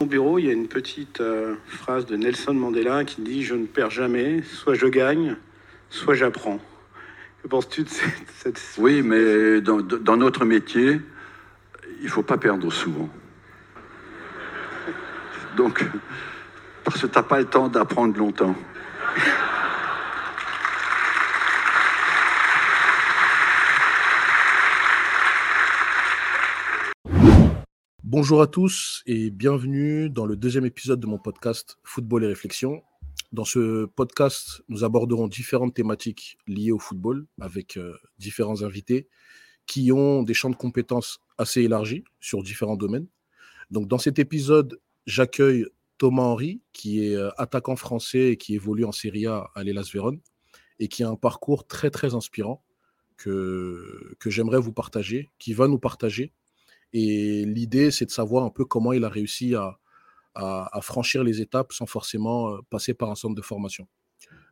Au bureau, il y a une petite euh, phrase de Nelson Mandela qui dit Je ne perds jamais, soit je gagne, soit j'apprends. Que penses-tu de cette, Oui, mais dans, dans notre métier, il ne faut pas perdre souvent. Donc, parce que tu n'as pas le temps d'apprendre longtemps. Bonjour à tous et bienvenue dans le deuxième épisode de mon podcast Football et réflexion. Dans ce podcast, nous aborderons différentes thématiques liées au football avec euh, différents invités qui ont des champs de compétences assez élargis sur différents domaines. Donc dans cet épisode, j'accueille Thomas Henry qui est euh, attaquant français et qui évolue en Serie A à l'Elas Vérone et qui a un parcours très très inspirant que, que j'aimerais vous partager, qui va nous partager et l'idée, c'est de savoir un peu comment il a réussi à, à- à franchir les étapes sans forcément euh, passer par un centre de formation.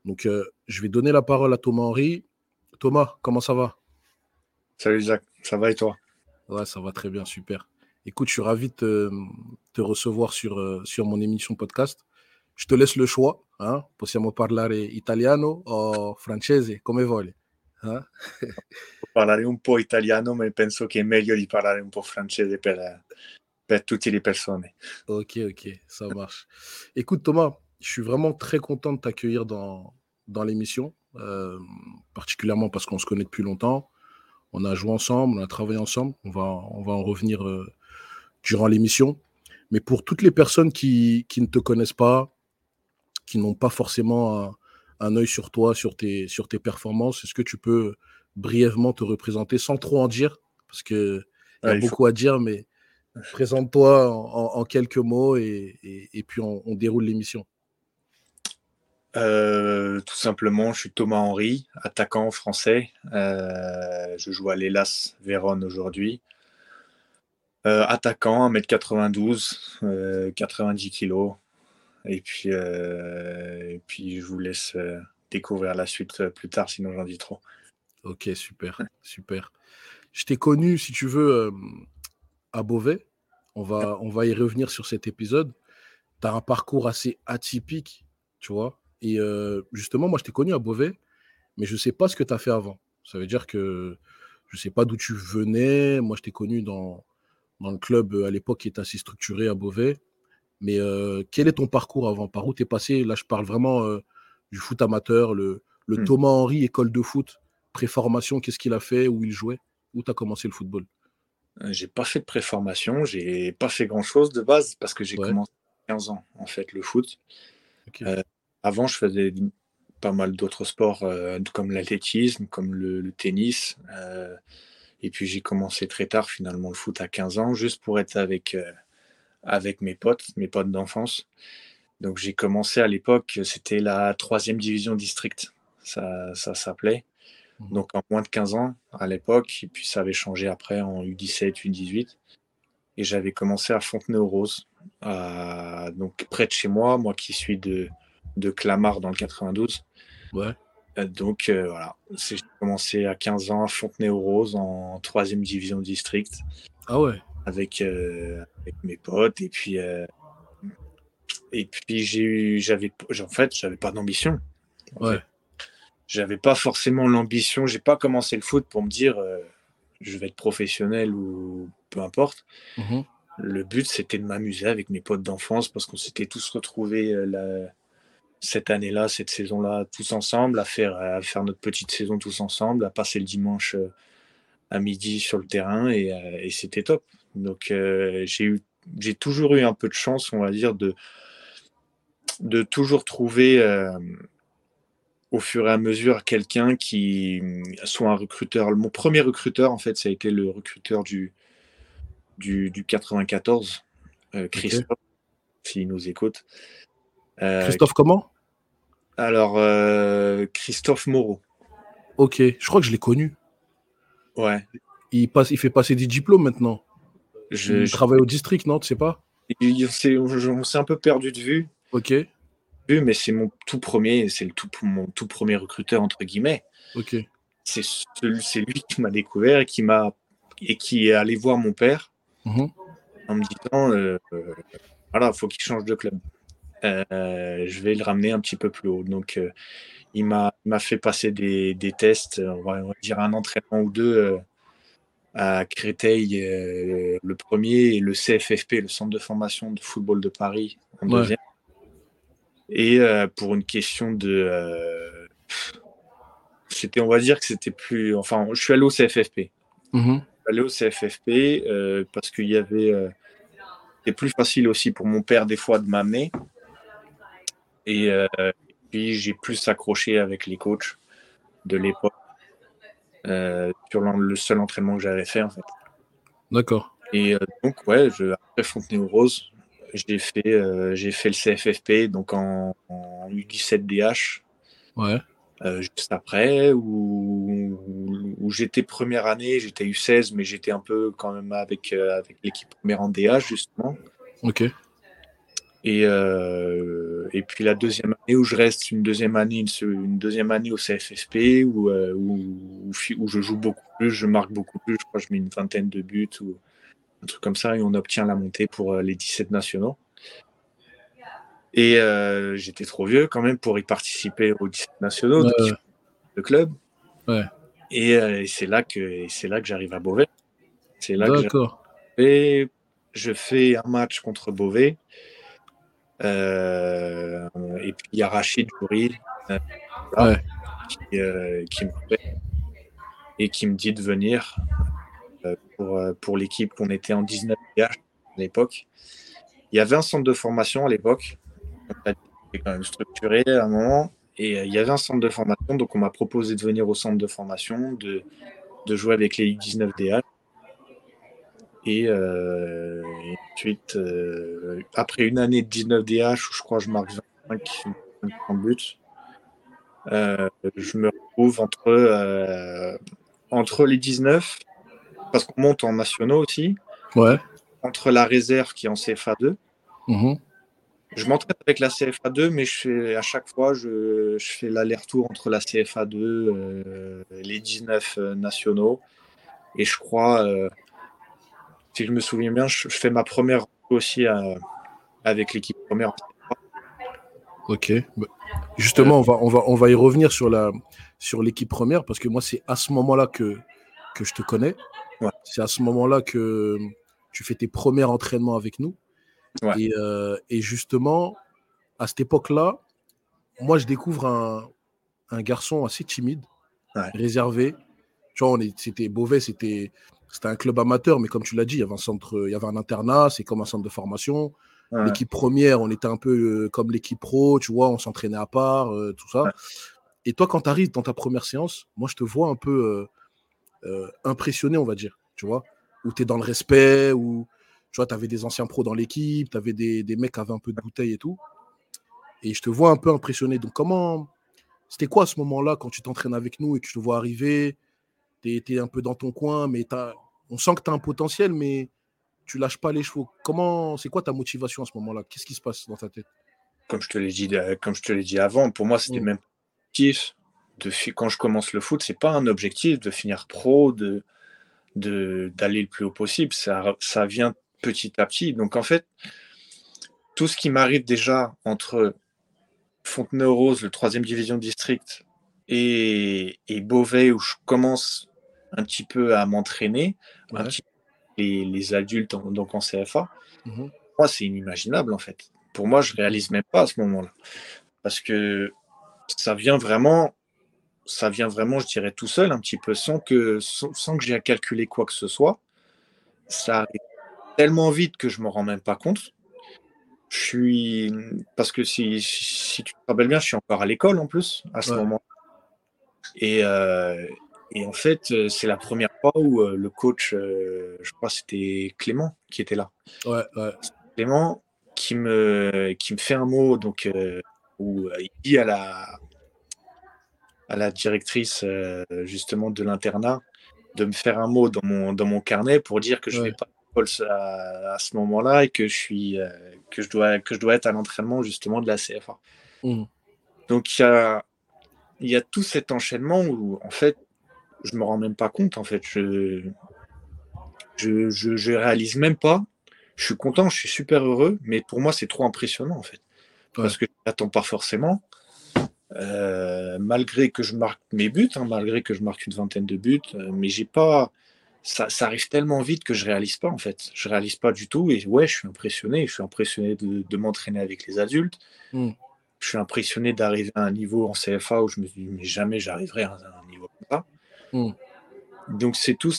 Donc, euh, je vais donner la parole à Thomas Henry. Thomas, comment ça va? Salut Jacques, ça va et toi? Ouais, ça va très bien, super. Écoute, je suis ravi de te, te recevoir sur, euh, sur mon émission podcast. Je te laisse le choix. Hein? Possiamo parlare italiano o francese, come vuole. Hein? Parlare un po' italiano, ma penso che è meglio di parlare un po' francese per, per tutte le persone. Ok, ok, ça marche. Écoute Thomas, je suis vraiment très content de t'accueillir dans, dans l'émission, euh, particulièrement parce qu'on se connaît depuis longtemps. On a joué ensemble, on a travaillé ensemble. On va, on va en revenir euh, durant l'émission. Mais pour toutes les personnes qui, qui ne te connaissent pas, qui n'ont pas forcément un, un œil sur toi, sur tes, sur tes performances, est-ce que tu peux brièvement te représenter sans trop en dire? Parce qu'il y a Ouais, il faut- beaucoup à dire, mais présente-toi en, en- en quelques mots et, et- et puis on, on déroule l'émission. Euh, tout simplement, je suis Thomas Henry, attaquant français. Euh, je joue à l'Elas Vérone aujourd'hui. Euh, attaquant, 1m92, euh, 90 kg. Et puis, euh, et puis, je vous laisse euh, découvrir la suite euh, plus tard, sinon j'en dis trop. Ok, super, super. Je t'ai connu, si tu veux, à Beauvais. On va, on va y revenir sur cet épisode. Tu as un parcours assez atypique, tu vois. Et justement, moi, je t'ai connu à Beauvais, mais je ne sais pas ce que tu as fait avant. Ça veut dire que je ne sais pas d'où tu venais. Moi, je t'ai connu dans, dans le club à l'époque qui était assez structuré à Beauvais. Mais euh, quel est ton parcours avant? Par où tu es passé? Là, je parle vraiment euh, du foot amateur, le, le Hmm. Thomas Henry, école de foot, préformation, qu'est-ce qu'il a fait, où il jouait, où tu as commencé le football? Euh, J'ai pas fait de préformation, j'ai pas fait grand chose de base parce que j'ai Ouais. commencé à 15 ans en fait le foot. Euh, Avant, je faisais pas mal d'autres sports comme l'athlétisme, comme le, le tennis. et puis j'ai commencé très tard finalement le foot à 15 ans, juste pour être avec, avec mes potes, mes potes d'enfance. Donc j'ai commencé à l'époque, c'était la troisième division district, ça, ça s'appelait. Mhm. Donc en moins de 15 ans à l'époque, et puis ça avait changé après en U17, U18. Et j'avais commencé à Fontenay-aux-Roses, donc près de chez moi, moi qui suis de, de Clamart dans le 92. Ouais. Euh, Donc euh, voilà, j'ai commencé à 15 ans à Fontenay-aux-Roses en troisième division district Ah ouais. Avec, euh, avec mes potes. Et puis, euh, et puis j'ai eu, j'avais, en fait, j'avais pas d'ambition. Ouais. J'avais pas forcément l'ambition. J'ai pas commencé le foot pour me dire euh, je vais être professionnel ou peu importe. Mhm. Le but, c'était de m'amuser avec mes potes d'enfance parce qu'on s'était tous retrouvés la- cette année-là, cette saison-là, tous ensemble, à faire, à faire notre petite saison tous ensemble, à passer le dimanche à midi sur le terrain et, et c'était top. Donc, euh, j'ai toujours eu un peu de chance, on va dire, de, de toujours trouver euh, au fur et à mesure quelqu'un qui soit un recruteur. Mon premier recruteur, en fait, ça a été le recruteur du, du, du 94, euh, Christophe, s'il nous écoute. Euh, Christophe, comment? Alors, euh, Christophe Moreau. Ok, je crois que je l'ai connu. Ouais. Il, passe, il fait passer des diplômes maintenant. Je, il je- travaille au district, non Tu sais pas? Il- on s'est un peu perdu de vue, Ok, mais c'est mon tout premier, c'est le tout, mon tout premier recruteur, entre guillemets. ok. C'est lui qui m'a découvert et qui m'a et qui est allé voir mon père Mhm. en me disant euh, euh, voilà, il faut qu'il change de club. je vais le ramener un petit peu plus haut. Donc, il m'a fait passer des, des tests, on va, dire un entraînement ou deux à Créteil, le premier, et le CFFP, le Centre de formation de football de Paris, en deuxième. Et pour une question de c'était, on va dire que c'était plus. Enfin, je suis allé au CFFP. Mmh. allé au CFFP euh, parce qu'il y avait. Euh, c'était plus facile aussi pour mon père, des fois, de m'amener. Et euh, puis, j'ai plus accroché avec les coachs de l'époque sur le seul entraînement que j'avais fait, en fait. D'accord. Et donc, ouais, je, après Fontenay-aux-Roses, j'ai fait, j'ai fait le CFFP donc en, en U17DH. Ouais. Euh, juste après, où, où, j'étais première année, j'étais U16, mais j'étais un peu quand même avec, euh, avec l'équipe première en DH, justement. Ok. Et, euh, et puis la deuxième année où je reste une deuxième année, une, deuxième année au CFFP où, où, où, je joue beaucoup plus, je marque beaucoup plus, je crois que je mets une vingtaine de buts ou un truc comme ça et on obtient la montée pour les 17 nationaux. Et euh, j'étais trop vieux quand même pour y participer aux 17 nationaux de club. Ouais. Et, euh, et c'est là que c'est là que j'arrive à Beauvais. C'est là D'accord. et je fais un match contre Beauvais. Euh, et puis il y a Rachid Jouri ouais. qui, qui me et qui me dit de venir pour, pour l'équipe qu'on était en 19 à l'époque. Il y avait un centre de formation à l'époque quand même structuré à un moment. Et euh, il y avait un centre de formation, donc on m'a proposé de venir au centre de formation, de, de jouer avec les 19 DH. Et, euh, ensuite, euh, après une année de 19 DH, où je crois que je marque 25, 30 buts, je me retrouve entre, entre les 19, parce qu'on monte en nationaux aussi, ouais. entre la réserve qui est en CFA 2, je m'entraîne avec la CFA2, mais je fais, à chaque fois, je, je fais l'aller-retour entre la CFA2, euh, les 19 euh, nationaux. Et je crois, euh, si je me souviens bien, je, fais ma première aussi avec l'équipe première. Ok. Bah, justement, on, va, on, va, on va y revenir sur, la, sur l'équipe première, parce que moi, c'est à ce moment-là que, que je te connais. C'est à ce moment-là que tu fais tes premiers entraînements avec nous. Euh, et, justement, à cette époque-là, moi, je découvre un, un garçon assez timide, réservé. Tu vois, c'était Beauvais, c'était un club amateur, mais comme tu l'as dit, il y avait un centre, il y avait un internat, c'est comme un centre de formation. L'équipe première, on était un peu euh, comme l'équipe pro, tu vois, on s'entraînait à part, euh, tout ça. Et toi, quand tu arrives dans ta première séance, moi, je te vois un peu impressionné, on va dire, tu vois, où tu es dans le respect, où tu vois, tu avais des anciens pros dans l'équipe, tu avais des, des, mecs qui avaient un peu de bouteille et tout. Et je te vois un peu impressionné. Donc, comment. C'était quoi à ce moment-là quand tu t'entraînes avec nous et que je te vois arriver? Tu es, un peu dans ton coin, mais as... on sent que tu as un potentiel, mais tu lâches pas les chevaux. Comment, c'est quoi ta motivation à ce moment-là? Qu'est-ce qui se passe dans ta tête? Comme je te l'ai dit, euh, comme je te l'ai dit avant, pour moi c'était mmh. même objectif de quand je commence le foot, c'est pas un objectif de finir pro, de d'aller le plus haut possible. Ça, ça vient petit à petit. Donc en fait, tout ce qui m'arrive déjà entre Fontenay-aux-Roses, le troisième division district, et, Beauvais, où je commence un petit peu à m'entraîner, les, adultes donc en CFA, mhm. moi c'est inimaginable en fait. Pour moi, je réalise même pas à ce moment-là. Parce que ça vient vraiment, ça vient vraiment, je dirais, tout seul, un petit peu, sans que, sans, que j'ai à calculer quoi que ce soit. Ça arrive tellement vite que je me rends même pas compte. Je suis parce que si, si, tu te rappelles bien, je suis encore à l'école en plus à ce moment. Et, euh, et en fait, euh, c'est la première fois où euh, le coach, je crois c'était Clément qui était là. Ouais, ouais. Clément qui me qui me fait un mot donc où il dit à la à la directrice justement de l'internat de me faire un mot dans mon dans mon carnet pour dire que je ne vais pas à, ce moment-là et que je suis euh, que je dois que je dois être à l'entraînement justement de la CFA. Mmh. Donc il y a il y a tout cet enchaînement où en fait je me rends même pas compte en fait je je, je, réalise même pas je suis content, je suis super heureux, mais pour moi, c'est trop impressionnant, en fait. Parce que je n'attends pas forcément. Euh, malgré que je marque mes buts, hein, malgré que je marque une vingtaine de buts, euh, mais j'ai pas. Ça, ça, arrive tellement vite que je réalise pas en fait. Je réalise pas du tout et ouais, je suis impressionné. Je suis impressionné de, m'entraîner avec les adultes. Hmm. Je suis impressionné d'arriver à un niveau en CFA où je me dis mais jamais j'arriverai à un Hmm. Donc c'est tout,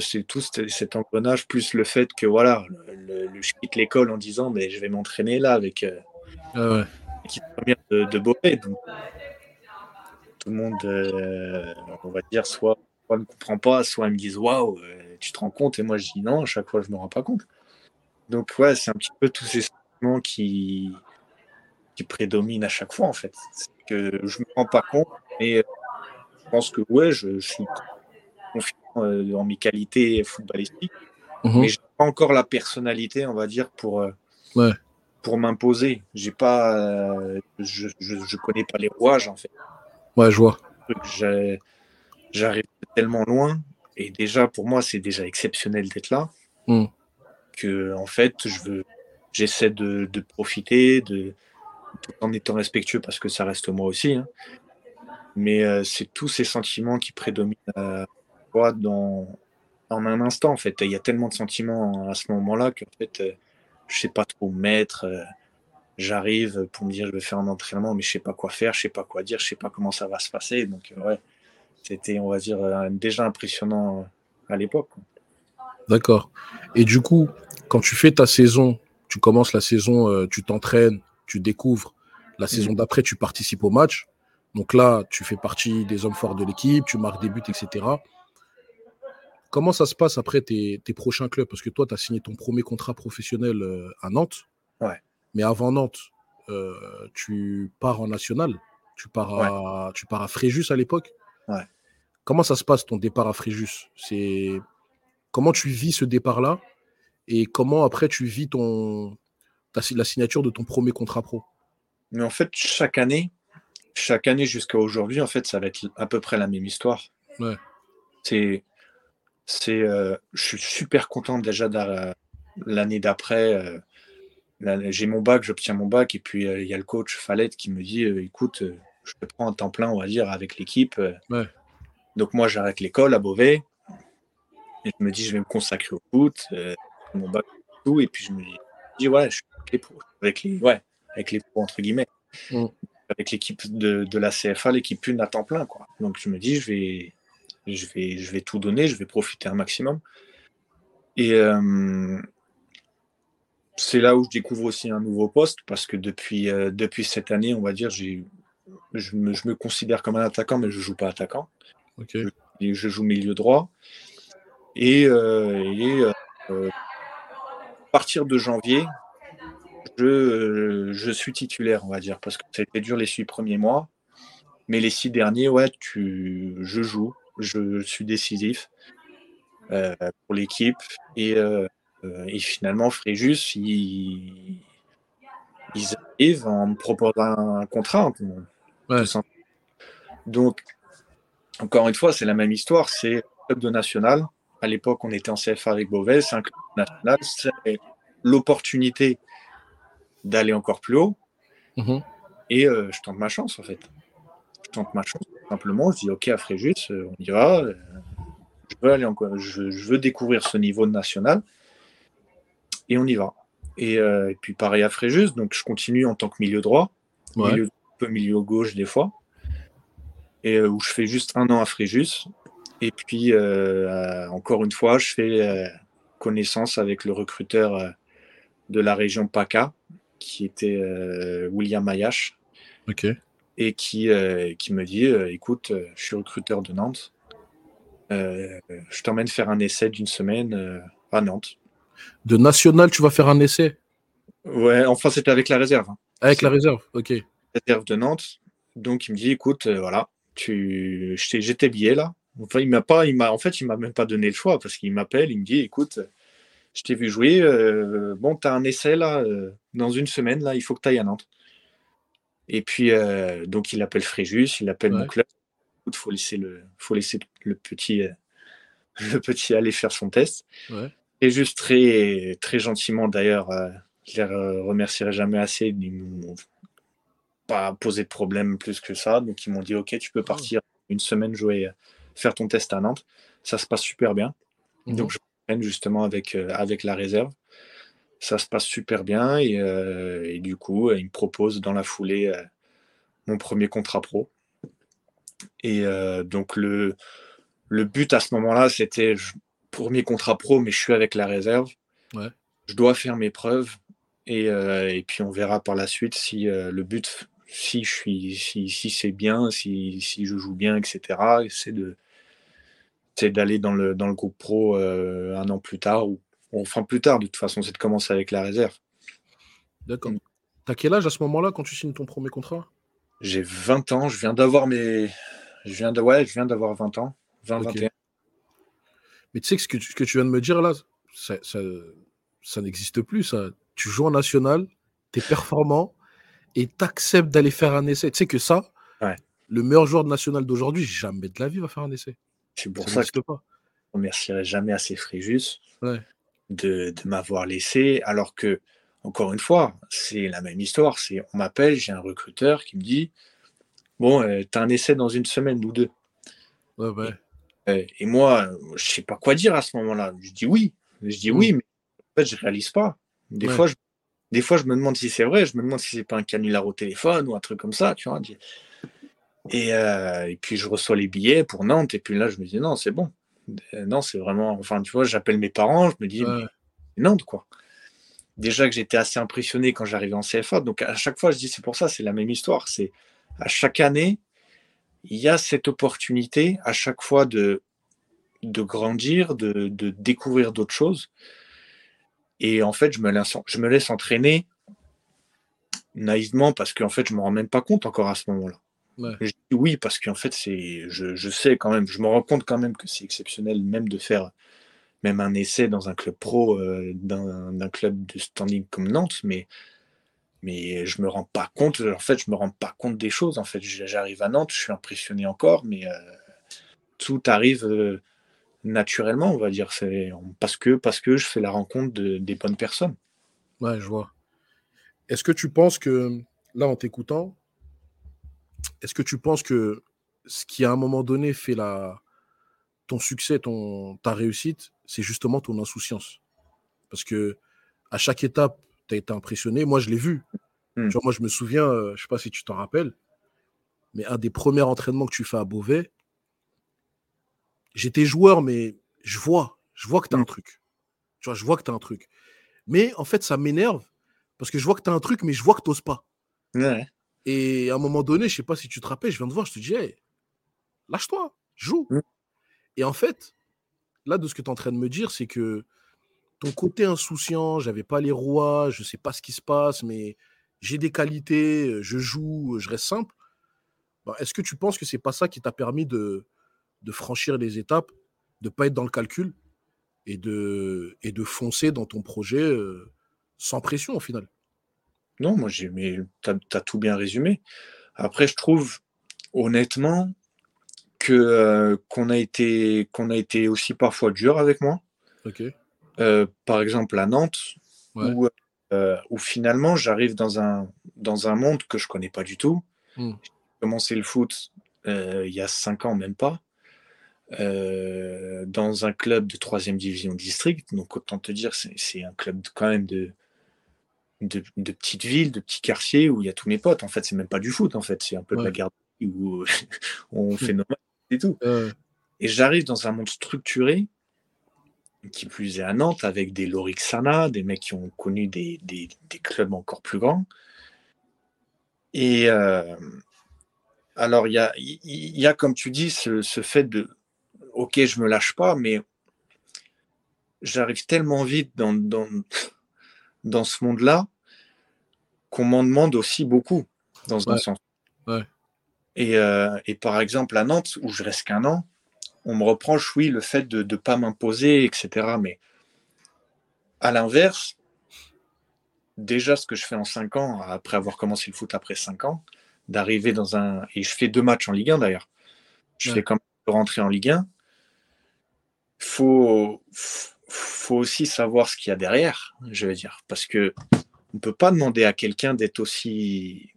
c'est tout cet engrenage plus le fait que voilà, le, je quitte l'école en disant mais je vais m'entraîner là avec euh, ah première de, de Beauvais. tout le monde, euh, on va dire, soit, ne comprend pas, soit ils me disent waouh, euh, tu te rends compte, et moi je dis non, à chaque fois je me rends pas compte. Donc ouais, c'est un petit peu tous ces sentiments qui qui prédominent à chaque fois en fait. que je me rends pas compte, mais pense que ouais, je, je suis confiant euh, en mes qualités footballistiques, mhm. mais je n'ai pas encore la personnalité, on va dire, pour, euh, pour m'imposer. J'ai pas, euh, je, je, connais pas les rouages, en fait. Ouais, je vois. J'arrive tellement loin, et déjà, pour moi, c'est déjà exceptionnel d'être là, mhm. que, en fait, je veux, j'essaie de, de, profiter, de, tout en étant respectueux, parce que ça reste moi aussi. Hein. Mais c'est tous ces sentiments qui prédominent dans, en un instant, en fait. Il y a tellement de sentiments à ce moment-là que fait, euh, je sais pas trop mettre. Euh, j'arrive pour me dire, je vais faire un entraînement, mais je sais pas quoi faire, je sais pas quoi dire, je sais pas comment ça va se passer. Donc, euh, ouais, c'était, on va dire, déjà impressionnant à l'époque. D'accord. Et du coup, quand tu fais ta saison, tu commences la saison, tu t'entraînes, tu découvres. La saison mmh. d'après, tu participes au match. Donc là, tu fais partie des hommes forts de l'équipe, tu marques des buts, etc. Comment ça se passe après tes, prochains clubs? Parce que toi, tu as signé ton premier contrat professionnel euh, à Nantes. Ouais. Mais avant Nantes, euh, tu pars en national. Tu pars à, tu pars à Fréjus à l'époque. Ouais. Comment ça se passe ton départ à Fréjus? C'est comment tu vis ce départ-là? Et comment après tu vis ton la signature de ton premier contrat pro? Mais en fait, chaque année, chaque année jusqu'à aujourd'hui, en fait, ça va être à peu près la même histoire. Ouais. C'est c'est, euh, je suis super content déjà l'année d'après. Euh, j'ai mon bac, j'obtiens mon bac, et puis euh, il y a le coach Fallette qui me dit écoute, je te prends un temps plein, on va dire, avec l'équipe. Donc moi, j'arrête l'école à Beauvais, et je me dis je vais me consacrer au foot, mon bac, tout, et puis je me dis, ouais, je suis avec les ouais, avec les pros, entre guillemets. Mmh. Avec l'équipe de, de, la CFA, l'équipe une à temps plein. Quoi. Donc je me dis, je vais, je vais, je vais tout donner, je vais profiter un maximum. Et euh, c'est là où je découvre aussi un nouveau poste parce que depuis, euh, depuis cette année, on va dire, j'ai, je, me, je me considère comme un attaquant, mais je ne joue pas attaquant. Je, je, joue milieu droit. Et, euh, à partir de janvier, je, je, suis titulaire, on va dire, parce que ça a été dur les six premiers mois. Mais les six derniers, ouais, tu, je joue je suis décisif euh, pour l'équipe. Et, euh, euh, et, finalement, Fréjus, ils, ils, arrivent en me proposant un contrat. Donc, encore une fois, c'est la même histoire. C'est un club de national. À l'époque, on était en CFA avec Beauvais. C'est un club national. C'est l'opportunité d'aller encore plus haut. Mhm. Et je tente ma chance, en fait. Je tente ma chance simplement, je dis ok à Fréjus, euh, on y va. Euh, je veux aller encore, je, veux découvrir ce niveau national et on y va. Euh, et, puis pareil à Fréjus, donc je continue en tant que milieu droit, milieu, un peu milieu gauche des fois, et où je fais juste un an à Fréjus. Et puis encore une fois, je fais connaissance avec le recruteur de la région PACA, qui était William Ayash. Ok et qui, euh, qui me dit euh, écoute, euh, je suis recruteur de Nantes, je t'emmène faire un essai d'une semaine à Nantes. De national, tu vas faire un essai? Ouais, enfin, c'était avec la réserve. Hein. Avec la réserve, ok. Réserve de Nantes. Donc, il me dit écoute, voilà, tu... j'ai tes billets là. Enfin, il m'a pas, il m'a, en fait, il m'a même pas donné le choix parce qu'il m'appelle, il me dit écoute, je t'ai vu jouer, bon, tu as un essai là, dans une semaine, là, il faut que tu ailles à Nantes. Et puis, euh, donc, il appelle Fréjus, il appelle mon club. Il faut laisser le, faut laisser le petit, euh, le petit aller faire son test. Et juste très, très gentiment d'ailleurs, euh, je les remercierai jamais assez. Ils m'ont pas posé de problème plus que ça. Donc ils m'ont dit ok, tu peux partir une semaine jouer, faire ton test à Nantes. Ça se passe super bien. Mhm. Donc je justement avec, euh, avec la réserve. Ça se passe super bien et, euh, et du coup, ils me proposent dans la foulée euh, mon premier contrat pro. Et euh, donc le, le but à ce moment-là, c'était premier contrat pro, mais je suis avec la réserve. Ouais. Je dois faire mes preuves et, euh, et puis on verra par la suite si euh, le but, si je suis, si, si c'est bien, si, si je joue bien, etc. C'est de, c'est d'aller dans le dans le groupe pro euh, un an plus tard ou enfin plus tard de toute façon, c'est de commencer avec la réserve. D'accord. Mm. T'as quel âge à ce moment-là quand tu signes ton premier contrat? J'ai 20 ans, je viens d'avoir mes, je viens de ouais, je viens d'avoir 20 ans, 20 Ok. 21. Mais tu sais que ce que tu, que tu viens de me dire là, ça, ça, ça n'existe plus. Ça. Tu joues en national, tu es performant et tu acceptes d'aller faire un essai. Tu sais que ça, Ouais. le meilleur joueur de national d'aujourd'hui, jamais de la vie va faire un essai. C'est pour ça ça que pas. je remercierai jamais assez Fréjus Ouais. de, de m'avoir laissé, alors que, encore une fois, c'est la même histoire. C'est, on m'appelle, j'ai un recruteur qui me dit Bon, euh, t'as un essai dans une semaine ou deux. Ouais, ouais. Et moi, euh, je sais pas quoi dire à ce moment-là. Je dis oui. Je dis Mm. oui, mais en fait, je réalise pas. Des, fois, je, des fois, je me demande si c'est vrai. Je me demande si c'est pas un canular au téléphone ou un truc comme ça, tu vois. Et, euh, et puis, je reçois les billets pour Nantes. Et puis là, je me dis non, c'est bon. Euh, non, c'est vraiment. Enfin, tu vois, j'appelle mes parents. Je me dis Ouais. mais c'est Nantes, quoi. Déjà que j'étais assez impressionné quand j'arrivais en CFA. Donc, à chaque fois, je dis c'est pour ça, c'est la même histoire. C'est à chaque année, il y a cette opportunité à chaque fois de, de grandir, de, de découvrir d'autres choses. Et en fait, je me laisse, je me laisse entraîner naïvement parce qu'en fait, je ne me rends même pas compte encore à ce moment-là. Ouais. Je dis oui parce qu'en fait, c'est, je, je sais quand même, je me rends compte quand même que c'est exceptionnel même de faire même un essai dans un club pro, euh, d'un, club de standing comme Nantes, mais mais je me rends pas compte en fait je me rends pas compte des choses en fait j'arrive à Nantes je suis impressionné encore mais euh, tout arrive euh, naturellement on va dire c'est parce que parce que je fais la rencontre de, des bonnes personnes Ouais, je vois. Est-ce que tu penses que, là, en t'écoutant, est-ce que tu penses que ce qui, à un moment donné, fait la... ton succès, ton... ta réussite, c'est justement ton insouciance? Parce que à chaque étape, tu as été impressionné. Moi, je l'ai vu. Mm. Tu vois, moi, je me souviens, euh, je sais pas si tu t'en rappelles, mais un des premiers entraînements que tu fais à Beauvais, j'étais joueur, mais je vois, je vois que tu as un truc. Tu vois, je vois que tu as un truc. Mais en fait, ça m'énerve parce que je vois que tu as un truc, mais je vois que tu n'oses pas. ouais. Et à un moment donné, je sais pas si tu te rappelles, je viens de voir, je te dis, hey, lâche-toi, joue. Mm. Et en fait, là, de ce que tu es en train de me dire, c'est que ton côté insouciant, j'avais pas les rois, je sais pas ce qui se passe, mais j'ai des qualités, je joue, je reste simple. Ben, Est-ce que tu penses que c'est pas ça qui t'a permis de, de franchir les étapes, de pas être dans le calcul et de, et de foncer dans ton projet euh, sans pression au final? Non moi j'ai mais t'as as tout bien résumé après je trouve honnêtement que euh, qu'on a été qu'on a été aussi parfois dur avec moi Ok. Euh, par exemple à Nantes Ouais. où, euh, où finalement j'arrive dans un, dans un monde que je connais pas du tout. Mm. J'ai commencé le foot euh, il y a cinq ans, même pas, dans un club de troisième division district. Donc autant te dire, c'est un club quand même de, de, de petites villes, de petits quartiers où il y a tous mes potes. En fait, c'est même pas du foot, en fait, c'est un peu de la garde où on fait nos et tout. Euh, Et j'arrive dans un monde structuré, qui plus est à Nantes, avec des Lorixana, des mecs qui ont connu des, des- des clubs encore plus grands. Et euh, alors, il y a, y a, comme tu dis, ce, ce fait de, ok, je me lâche pas, mais j'arrive tellement vite dans, dans, dans ce monde-là qu'on m'en demande aussi beaucoup, dans un Ouais. sens. Ouais. Et, euh, et par exemple, à Nantes, où je reste qu'un an, on me reproche, oui, le fait de ne pas m'imposer, etc. Mais à l'inverse, déjà ce que je fais en 5 ans, après avoir commencé le foot après 5 ans, d'arriver dans un... Et je fais deux matchs en Ligue 1 d'ailleurs. Je Ouais. fais quand même rentrer en Ligue 1. Faut, faut aussi savoir ce qu'il y a derrière, je veux dire, parce que on peut pas demander à quelqu'un d'être aussi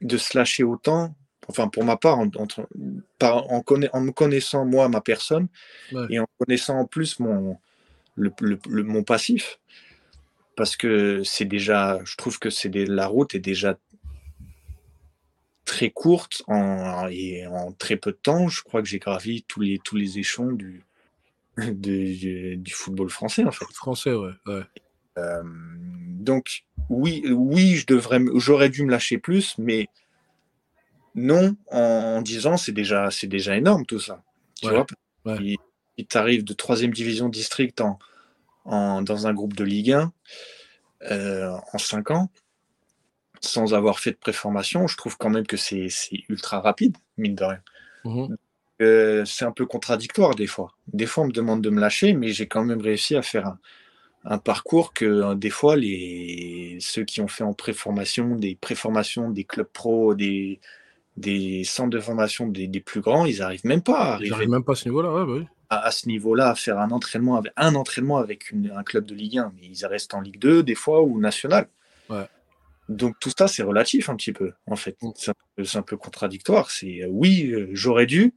de se lâcher autant. Enfin, pour ma part, en, en, me connaissant moi, ma personne, et en connaissant en plus mon, le, mon passif, parce que c'est déjà, je trouve que c'est la route est déjà très courte en, et en très peu de temps. Je crois que j'ai gravi tous les, tous les échelons du, du, football français, en fait. Français, ouais. Euh, donc, oui, oui je devrais, j'aurais dû me lâcher plus, mais non, en, disant c'est déjà, c'est déjà énorme tout ça. Tu vois, il, t'arrive de troisième division district en, en, dans un groupe de Ligue 1 euh, en cinq ans sans avoir fait de préformation, je trouve quand même que c'est ultra rapide, mine de rien. Mhm. Euh, c'est un peu contradictoire des fois. Des fois, on me demande de me lâcher, mais j'ai quand même réussi à faire un, parcours que euh, des fois, les, ceux qui ont fait en préformation, des préformations, des clubs pro, des, des centres de formation des, plus grands, ils n'arrivent même pas à arriver. même pas à ce niveau-là, bah À, ce niveau-là, à faire un entraînement avec, un entraînement avec un club de Ligue 1. Mais ils restent en Ligue 2, des fois, ou national. Ouais. Donc tout ça, c'est relatif un petit peu, en fait. Mm. C'est un, peu contradictoire. C'est euh, oui, euh, j'aurais dû,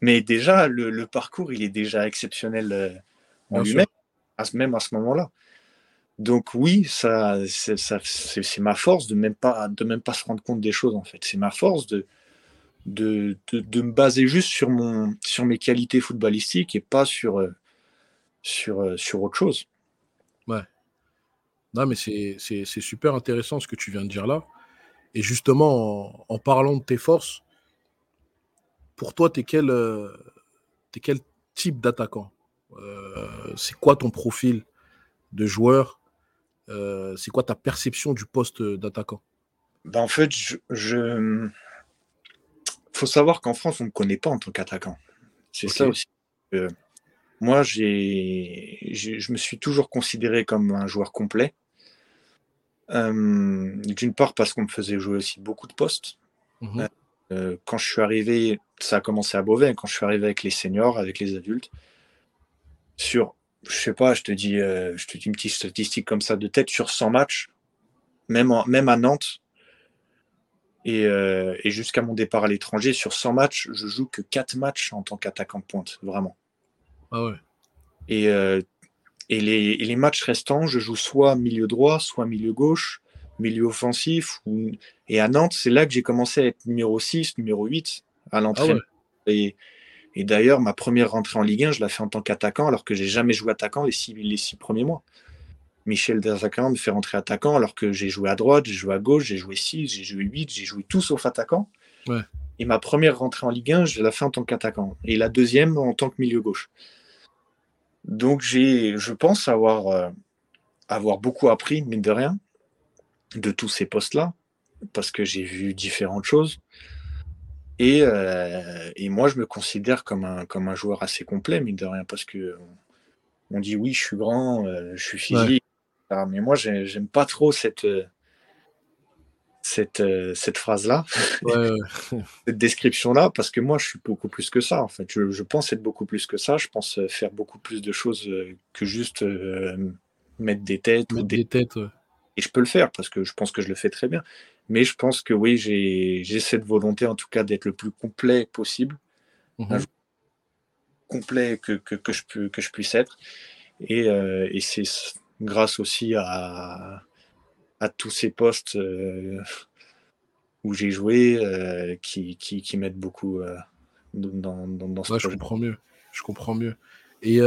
mais déjà, le, parcours, il est déjà exceptionnel euh, en lui-même, même à ce moment-là. Donc oui, ça, c'est ma force de même pas de même pas se rendre compte des choses en fait. C'est ma force de de, de, me baser juste sur mon sur mes qualités footballistiques et pas sur sur sur autre chose. Ouais. Non, mais c'est super intéressant ce que tu viens de dire là. Et justement, en, parlant de tes forces, pour toi, tu es, quel, euh, quel type d'attaquant? euh, C'est quoi ton profil de joueur? Euh, C'est quoi ta perception du poste d'attaquant? Ben En fait, je, je... faut savoir qu'en France, on ne me connaît pas en tant qu'attaquant. C'est ça aussi. moi, je me suis toujours considéré comme un joueur complet. Euh, d'une part parce qu'on me faisait jouer aussi beaucoup de postes. Mhm. Euh, euh, quand je suis arrivé, ça a commencé à Beauvais, quand je suis arrivé avec les seniors, avec les adultes, sur, je sais pas, je te dis, je te dis une petite statistique comme ça de tête, sur 100 matchs, même, même à Nantes, et, jusqu'à mon départ à l'étranger, sur 100 matchs, je joue que 4 matchs en tant qu'attaquant de pointe, vraiment. Ah ouais. Et et les, matchs restants, je joue soit milieu droit, soit milieu gauche, milieu offensif. Et à Nantes, c'est là que j'ai commencé à être numéro 6, numéro 8 à l'entrée. Ah et, d'ailleurs, ma première rentrée en Ligue 1, je l'ai fait en tant qu'attaquant, alors que j'ai jamais joué attaquant les six, les six premiers mois. Michel Desaccant me fait rentrer attaquant, alors que j'ai joué à droite, j'ai joué à gauche, j'ai joué 6, j'ai joué 8, j'ai joué tout sauf attaquant. Et ma première rentrée en Ligue 1, je l'ai fait en tant qu'attaquant. Et la deuxième en tant que milieu gauche. Donc, j'ai, je pense avoir, euh, avoir beaucoup appris, mine de rien, de tous ces postes-là, parce que j'ai vu différentes choses. Et, euh, et, moi, je me considère comme un, comme un joueur assez complet, mine de rien, parce que on dit oui, je suis grand, euh, je suis physique, mais moi, j'aime pas trop cette, cette, euh, cette phrase-là, cette description-là, parce que moi, je suis beaucoup plus que ça, en fait. Je, pense être beaucoup plus que ça. Je pense faire beaucoup plus de choses que juste mettre des têtes. Mettre des... têtes, Et je peux le faire, parce que je pense que je le fais très bien. Mais je pense que oui, j'ai cette volonté, en tout cas, d'être le plus complet possible. Mhm. Complet que, que, que, je peux, que je puisse être. Et, et c'est grâce aussi à à tous ces postes euh, où j'ai joué euh, qui, qui, qui m'aident beaucoup euh, dans, dans, dans, ce Je comprends mieux. Je comprends mieux. Et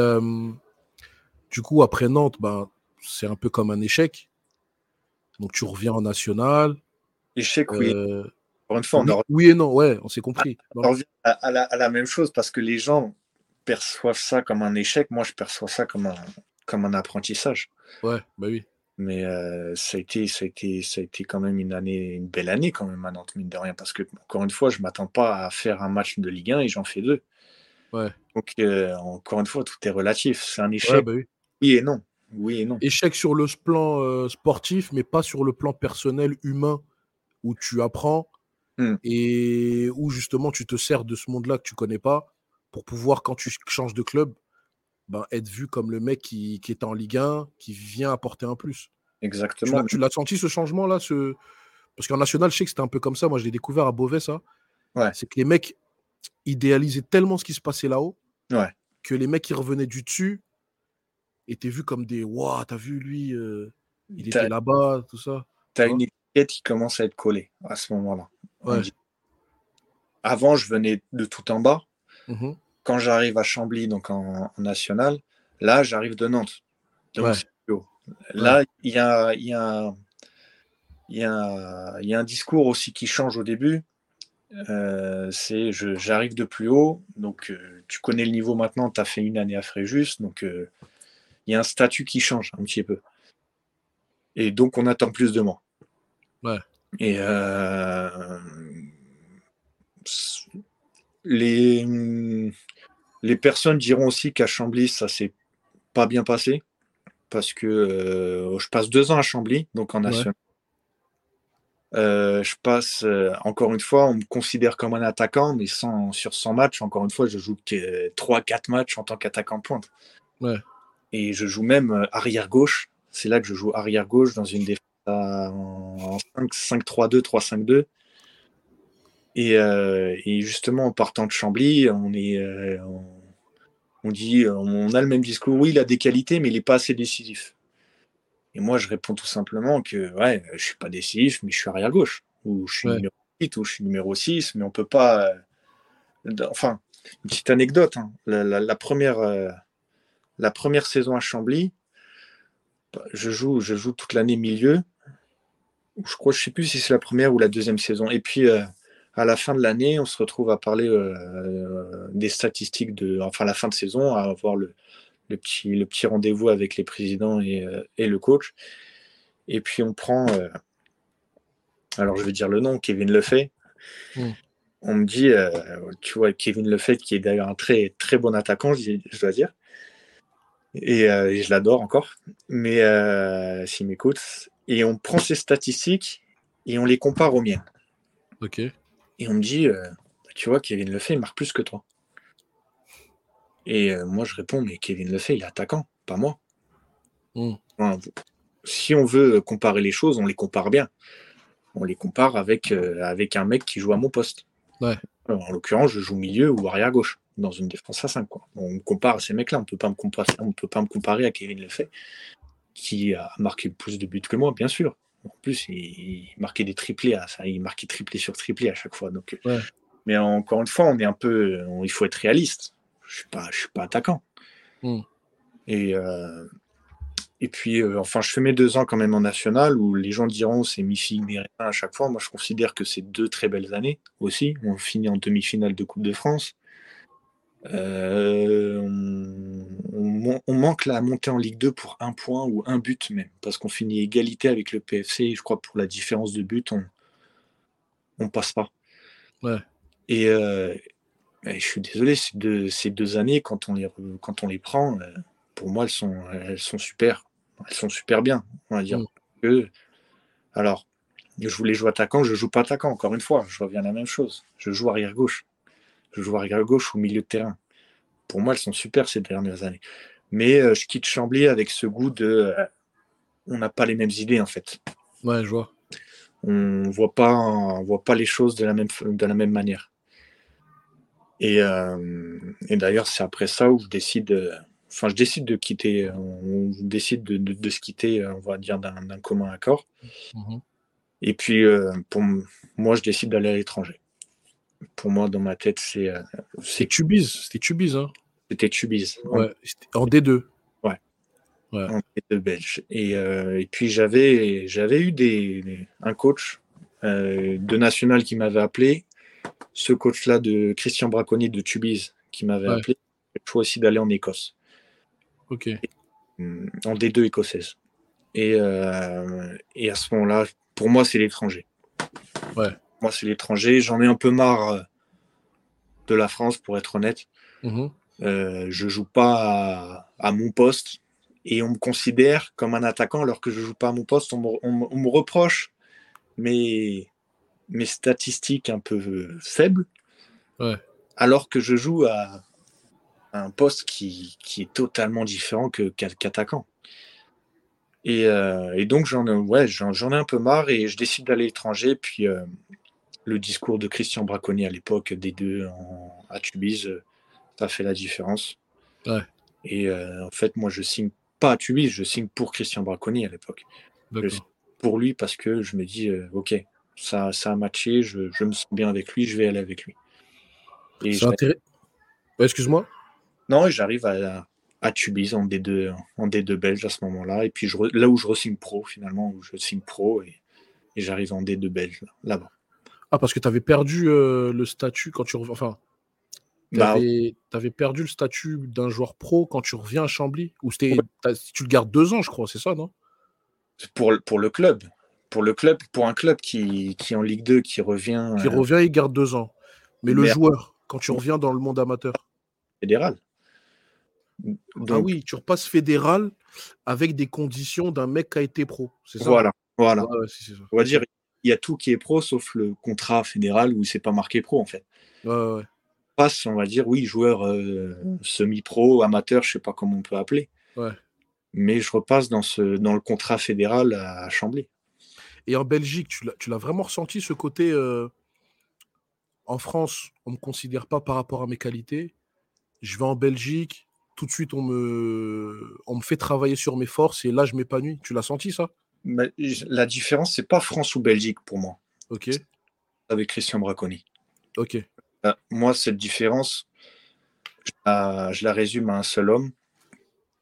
du coup, après Nantes, ben, c'est un peu comme un échec. Donc tu reviens en national. Échec, oui. Pour une fois, oui, oui, et non, ouais, on s'est compris. On revient à, la, à, la, même chose parce que les gens perçoivent ça comme un échec. Moi, je perçois ça comme un, comme un apprentissage. Ouais, bah oui. Mais ça, a été, ça, a été, ça a été quand même une année, une belle année quand même à Nantes, mine de rien, parce que encore une fois, je ne m'attends pas à faire un match de Ligue 1 et j'en fais deux. Ouais. Donc encore une fois, tout est relatif. C'est un échec. Bah oui. et non. Oui et non. Échec sur le plan sportif, mais pas sur le plan personnel, humain, où tu apprends mmh. et où justement tu te sers de ce monde-là que tu connais pas pour pouvoir, quand tu changes de club, ben, être vu comme le mec qui, qui est en Ligue 1, qui vient apporter un plus. Exactement. tu l'as senti ce changement-là ce... Parce qu'en national, je sais que c'était un peu comme ça. Moi, je l'ai découvert à Beauvais, ça. Ouais. C'est que les mecs idéalisaient tellement ce qui se passait là-haut Ouais. que les mecs qui revenaient du dessus étaient vus comme des Waouh, t'as vu lui, euh, il était là-bas, tout ça. T'as une qui commence à être collée à ce moment-là. Ouais. Avant, je venais de tout en bas. Mhm. Quand j'arrive à Chambly, donc en, en national, là, j'arrive de Nantes. Donc, Ouais. c'est plus haut. Là, il y a, y, a, y, a, y a un discours aussi qui change au début. Euh, c'est j'arrive de plus haut, donc euh, tu connais le niveau maintenant, tu as fait une année à Fréjus, donc euh, il y a un statut qui change un petit peu. Et donc on attend plus de moi. Ouais. Et euh, les, les personnes diront aussi qu'à Chambly, ça s'est pas bien passé parce que euh, je passe deux ans à Chambly, donc en Ouais. national. Euh, je passe, encore une fois, on me considère comme un attaquant, mais sans, sur 100 matchs, encore une fois, je joue que 3-4 matchs en tant qu'attaquant de pointe. Ouais. Et je joue même euh, arrière gauche. C'est là que je joue arrière gauche dans une défense à- en 5-3-2, 3-5-2. Et, euh, et justement, en partant de Chambly, on est, euh, on, dit, on a le même discours. Oui, il a des qualités, mais il n'est pas assez décisif. Et moi, je réponds tout simplement que ouais, je suis pas décisif, mais je suis arrière gauche, ou je suis Ouais. numéro 8, ou je suis numéro 6, mais on peut pas. euh, Enfin, une petite anecdote. hein. La, la- la première, euh, la première saison à Chambly, je joue, je joue toute l'année milieu. Je crois, je sais plus si c'est la première ou la deuxième saison. Et puis euh, à la fin de l'année, on se retrouve à parler euh, des statistiques de, enfin la fin de saison, à avoir le, le petit, le petit rendez-vous avec les présidents et, euh, et le coach. Et puis on prend, alors je vais dire le nom, Kevin. Mm. On me dit, tu vois, Kevin Lefay, qui est d'ailleurs un très, très bon attaquant, je, dois dire. Et, et je l'adore encore. Mais s'il m'écoute. Et on prend ces statistiques et on les compare aux miennes. Ok. Et on me dit, euh, tu vois, Kevin Lefay, il marque plus que toi. Et euh, moi, je réponds, mais Kevin Lefay, il est attaquant, pas moi. Mm. Enfin, si on veut comparer les choses, on les compare bien. On les compare avec, euh, avec un mec qui joue à mon poste. Ouais. Alors, en l'occurrence, je joue milieu ou arrière gauche dans une défense à 5. Quoi. On me compare à ces mecs-là. On ne peut pas me comparer, on peut pas me comparer à Kevin Lefay, qui a marqué plus de buts que moi, bien sûr. En plus, il, marquait des triplés, à, ça, il marquait triplé sur triplé à chaque fois. Donc, Ouais. Mais encore une fois, on est un peu, on- il faut être réaliste. Je suis pas, je suis pas attaquant. Mm. Et euh, et puis, euh, enfin, je fais mes deux ans quand même en national où les gens diront c'est mi-figue, mi-raisin à chaque fois. Moi, je considère que c'est deux très belles années aussi. On finit en demi-finale de Coupe de France. Euh, on, on man- on manque la montée en Ligue 2 pour un point ou un but même, parce qu'on finit égalité avec le PFC. Je crois pour la différence de but, on on passe pas. Ouais. Et, euh, et je suis désolé, ces deux, ces deux années, quand on les, re- quand on les prend, euh, pour moi, elles sont, elles sont super. Elles sont super bien, on va dire. Mm. Que, alors, je voulais jouer attaquant, je joue pas attaquant, encore une fois, je reviens à la même chose. Je joue arrière gauche. Je joue arrière gauche ou milieu de terrain. Pour moi, elles sont super ces dernières années. Mais euh, je quitte Chambly avec ce goût de. euh, on n'a pas les mêmes idées, en fait. Ouais, je vois. On voit pas, on voit pas les choses de la même, de la même manière. Et, euh, et d'ailleurs, c'est après ça où je décide, enfin, je décide de quitter, on décide de, de- de se quitter, on va dire, d'un commun accord. Mhm. Et puis, pour moi, je décide d'aller à l'étranger. Pour moi, dans ma tête, c'est euh, C'est Tubize. C'était Tubize, hein. c'était Tubize, Ouais. En D2. en de belge. Et, euh, et puis, j'avais j'avais eu des, des- un coach euh, de national qui m'avait appelé, ce coach-là de Christian Braconnier de Tubize qui m'avait Ouais. appelé. Il faut aussi d'aller en Écosse. Ok. hum, en D2 écossaise. Et, et à ce moment-là, pour moi, c'est l'étranger. Ouais. Moi, c'est l'étranger. J'en ai un peu marre euh, de la France, pour être honnête. Mhm. Euh, je joue pas à, à mon poste et on me considère comme un attaquant alors que je joue pas à mon poste. On me, on me- on me reproche mes, mes statistiques un peu faibles Ouais. alors que je joue à, un poste qui, qui est totalement différent que qu'attaquant. Et, euh, et, donc j'en ouais, j'en ai un peu marre et je décide d'aller à l'étranger. Puis euh, le discours de Christian Braconnier à l'époque des deux en, à Tubize, euh, ça fait la différence. Ouais. Et en fait, moi, je signe pas à Tubize, je signe pour Christian Braconnier à l'époque. Pour lui parce que je me dis, ok, ça, ça a matché, je, je, me sens bien avec lui, je vais aller avec lui. Intéressant. Excuse-moi. Non, j'arrive à, à Tubize en D2, en D2 belge à ce moment-là. Et puis je, là où je re-signe pro, finalement, où je signe pro et, et j'arrive en D2 belge là-bas. Ah, parce que tu avais perdu euh, le statut quand tu reviens. Enfin, tu avais, bah, perdu le statut d'un joueur pro quand tu reviens à Chambly Ou c'était, tu le gardes deux ans, je crois, c'est ça, non? Pour, pour le club. Pour le club, pour un club qui, qui est en Ligue 2, qui revient. Qui euh, revient, il garde deux ans. Mais le joueur, quand tu reviens dans le monde amateur Fédéral. Ah oui, tu repasses fédéral avec des conditions d'un mec qui a été pro. C'est ça? Voilà, voilà. On va dire, il y a tout qui est pro sauf le contrat fédéral où c'est pas marqué pro en fait. Ouais, Passe, on va dire, oui, joueur euh, semi-pro, amateur, je sais pas comment on peut appeler. Ouais. Mais je repasse dans, ce, dans le contrat fédéral à Chambly. Et en Belgique, tu l'as vraiment ressenti ce côté. Euh, en France, on ne me considère pas par rapport à mes qualités. Je vais en Belgique, tout de suite, on me, on me fait travailler sur mes forces et là, je m'épanouis. Tu l'as senti, ça? La différence, c'est pas France ou Belgique pour moi. Ok. Avec Christian Braconi. Ok. Euh, moi, cette différence, je la, résume à un seul homme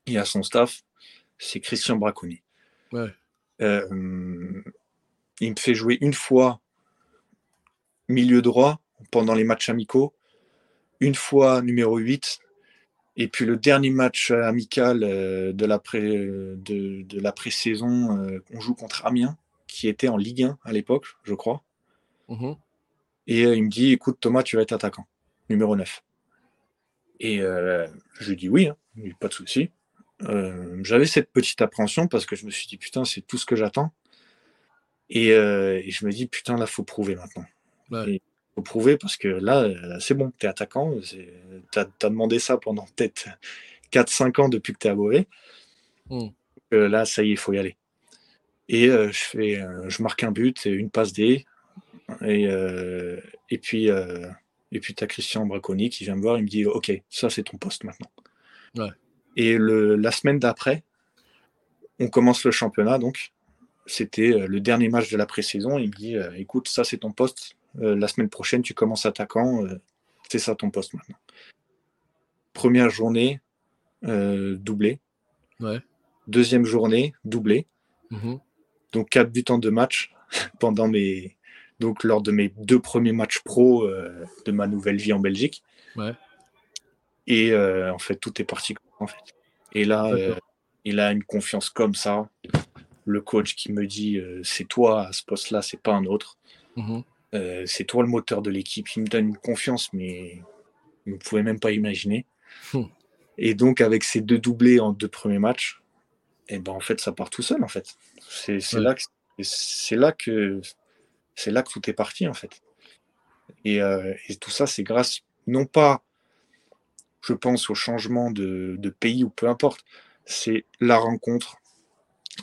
et à son staff c'est Christian Braconi. Ouais. Euh, il me fait jouer une fois milieu droit pendant les matchs amicaux, une fois numéro 8 et puis le dernier match amical euh, de la de, la pré-saison, euh, on joue contre Amiens, qui était en Ligue 1 à l'époque, je crois. Mmh et euh, il me dit, écoute Thomas, tu vas être attaquant, numéro 9. Et je lui dis oui, hein, pas de souci. J'avais cette petite appréhension parce que je me suis dit, putain, c'est tout ce que j'attends. Et, je me dis, putain, là, faut prouver maintenant faut prouver parce que là, euh, c'est bon, tu es attaquant. Tu as, demandé ça pendant peut-être 4-5 ans depuis que tu es à Beauvais. Euh, là, ça y est, il faut y aller. Et euh, je, fais, je marque un but, une passe D. Et, et puis, et puis tu as Christian Braconi qui vient me voir. Il me dit Ok, ça, c'est ton poste maintenant. Et le, la semaine d'après, on commence le championnat. Donc, c'était le dernier match de la pré-saison. Il me dit Écoute, ça, c'est ton poste euh, la semaine prochaine, tu commences attaquant. Euh, c'est ça ton poste maintenant. Première journée, euh, doublé. Deuxième journée, doublé. Mhm. Donc quatre buts en deux matchs pendant mes donc lors de mes deux premiers matchs pro de ma nouvelle vie en Belgique. Et en fait tout est parti en fait. Et là il a une confiance comme ça. Le coach qui me dit c'est toi à ce poste-là, c'est pas un autre. Mhm. Euh, c'est toi le moteur de l'équipe. Il me donne une confiance, mais vous ne pouvez même pas imaginer. Hmm. Et donc, avec ces deux doublés en deux premiers matchs, et eh ben, en fait, ça part tout seul, en fait. C'est là, que, là, que, là que tout est parti, en fait. Euh, et, tout ça, c'est grâce, non pas, je pense, au changement de, pays ou peu importe, c'est la rencontre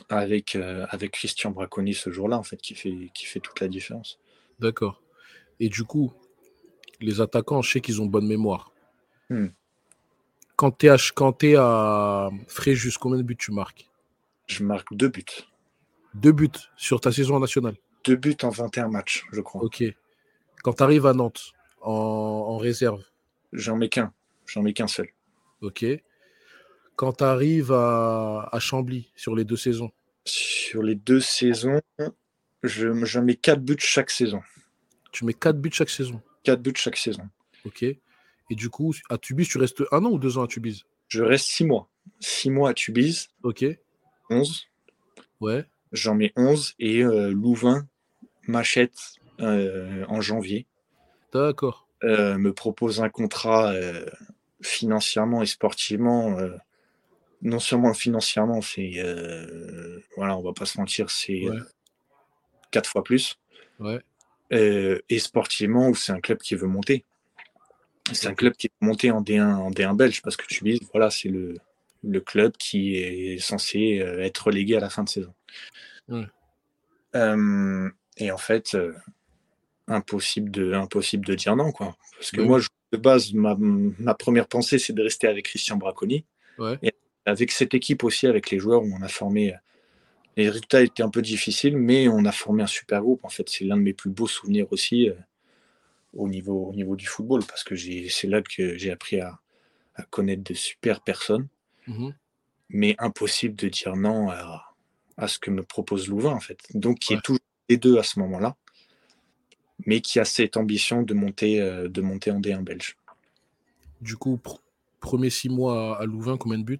avec, euh, avec Christian Braconi ce jour-là, en fait, qui fait, qui fait toute la différence. D'accord. Et du coup, les attaquants, je sais qu'ils ont bonne mémoire. Hmm. Quand tu es, à, quand es à Fréjus, combien de buts tu marques? Je marque deux buts. Deux buts sur ta saison nationale? Deux buts en 21 matchs, je crois. Ok. Quand tu arrives à Nantes, en, réserve? J'en mets qu'un. J'en mets qu'un seul. Ok. Quand tu arrives à, à Chambly, sur les deux saisons? Sur les deux saisons, je, mets 4 buts chaque saison. Tu mets 4 buts chaque saison 4 buts chaque saison. Ok. Et du coup, à Tubize, tu restes un an ou deux ans à Tubize Je reste 6 mois. 6 mois à Tubize. Ok. 11. Ouais. J'en mets 11 et euh, Louvain m'achète euh, en janvier. D'accord. Euh, me propose un contrat financièrement et sportivement. non seulement financièrement, c'est. voilà, on va pas se mentir, c'est quatre fois plus. Ouais. et sportivement, où c'est un club qui veut monter. C'est un club qui est monté en D1, en D1 belge parce que tu dis, voilà, c'est le, le club qui est censé euh, être relégué à la fin de saison. Euh, et en fait, euh, impossible, de, impossible de dire non. Quoi. Parce que moi, de base, ma, ma première pensée, c'est de rester avec Christian Braconi. Et avec cette équipe aussi, avec les joueurs où on a formé. Les résultats étaient un peu difficiles, mais on a formé un super groupe. En fait, c'est l'un de mes plus beaux souvenirs aussi au, niveau, au niveau du football, parce que c'est là que j'ai appris à, à, connaître de super personnes. Mmh mais impossible de dire non à, à, ce que me propose Louvain, en fait. Donc, qui est toujours les deux à ce moment-là, mais qui a cette ambition de monter, euh, de monter en D1 belge. Du coup, pr premier six mois à Louvain, combien de buts?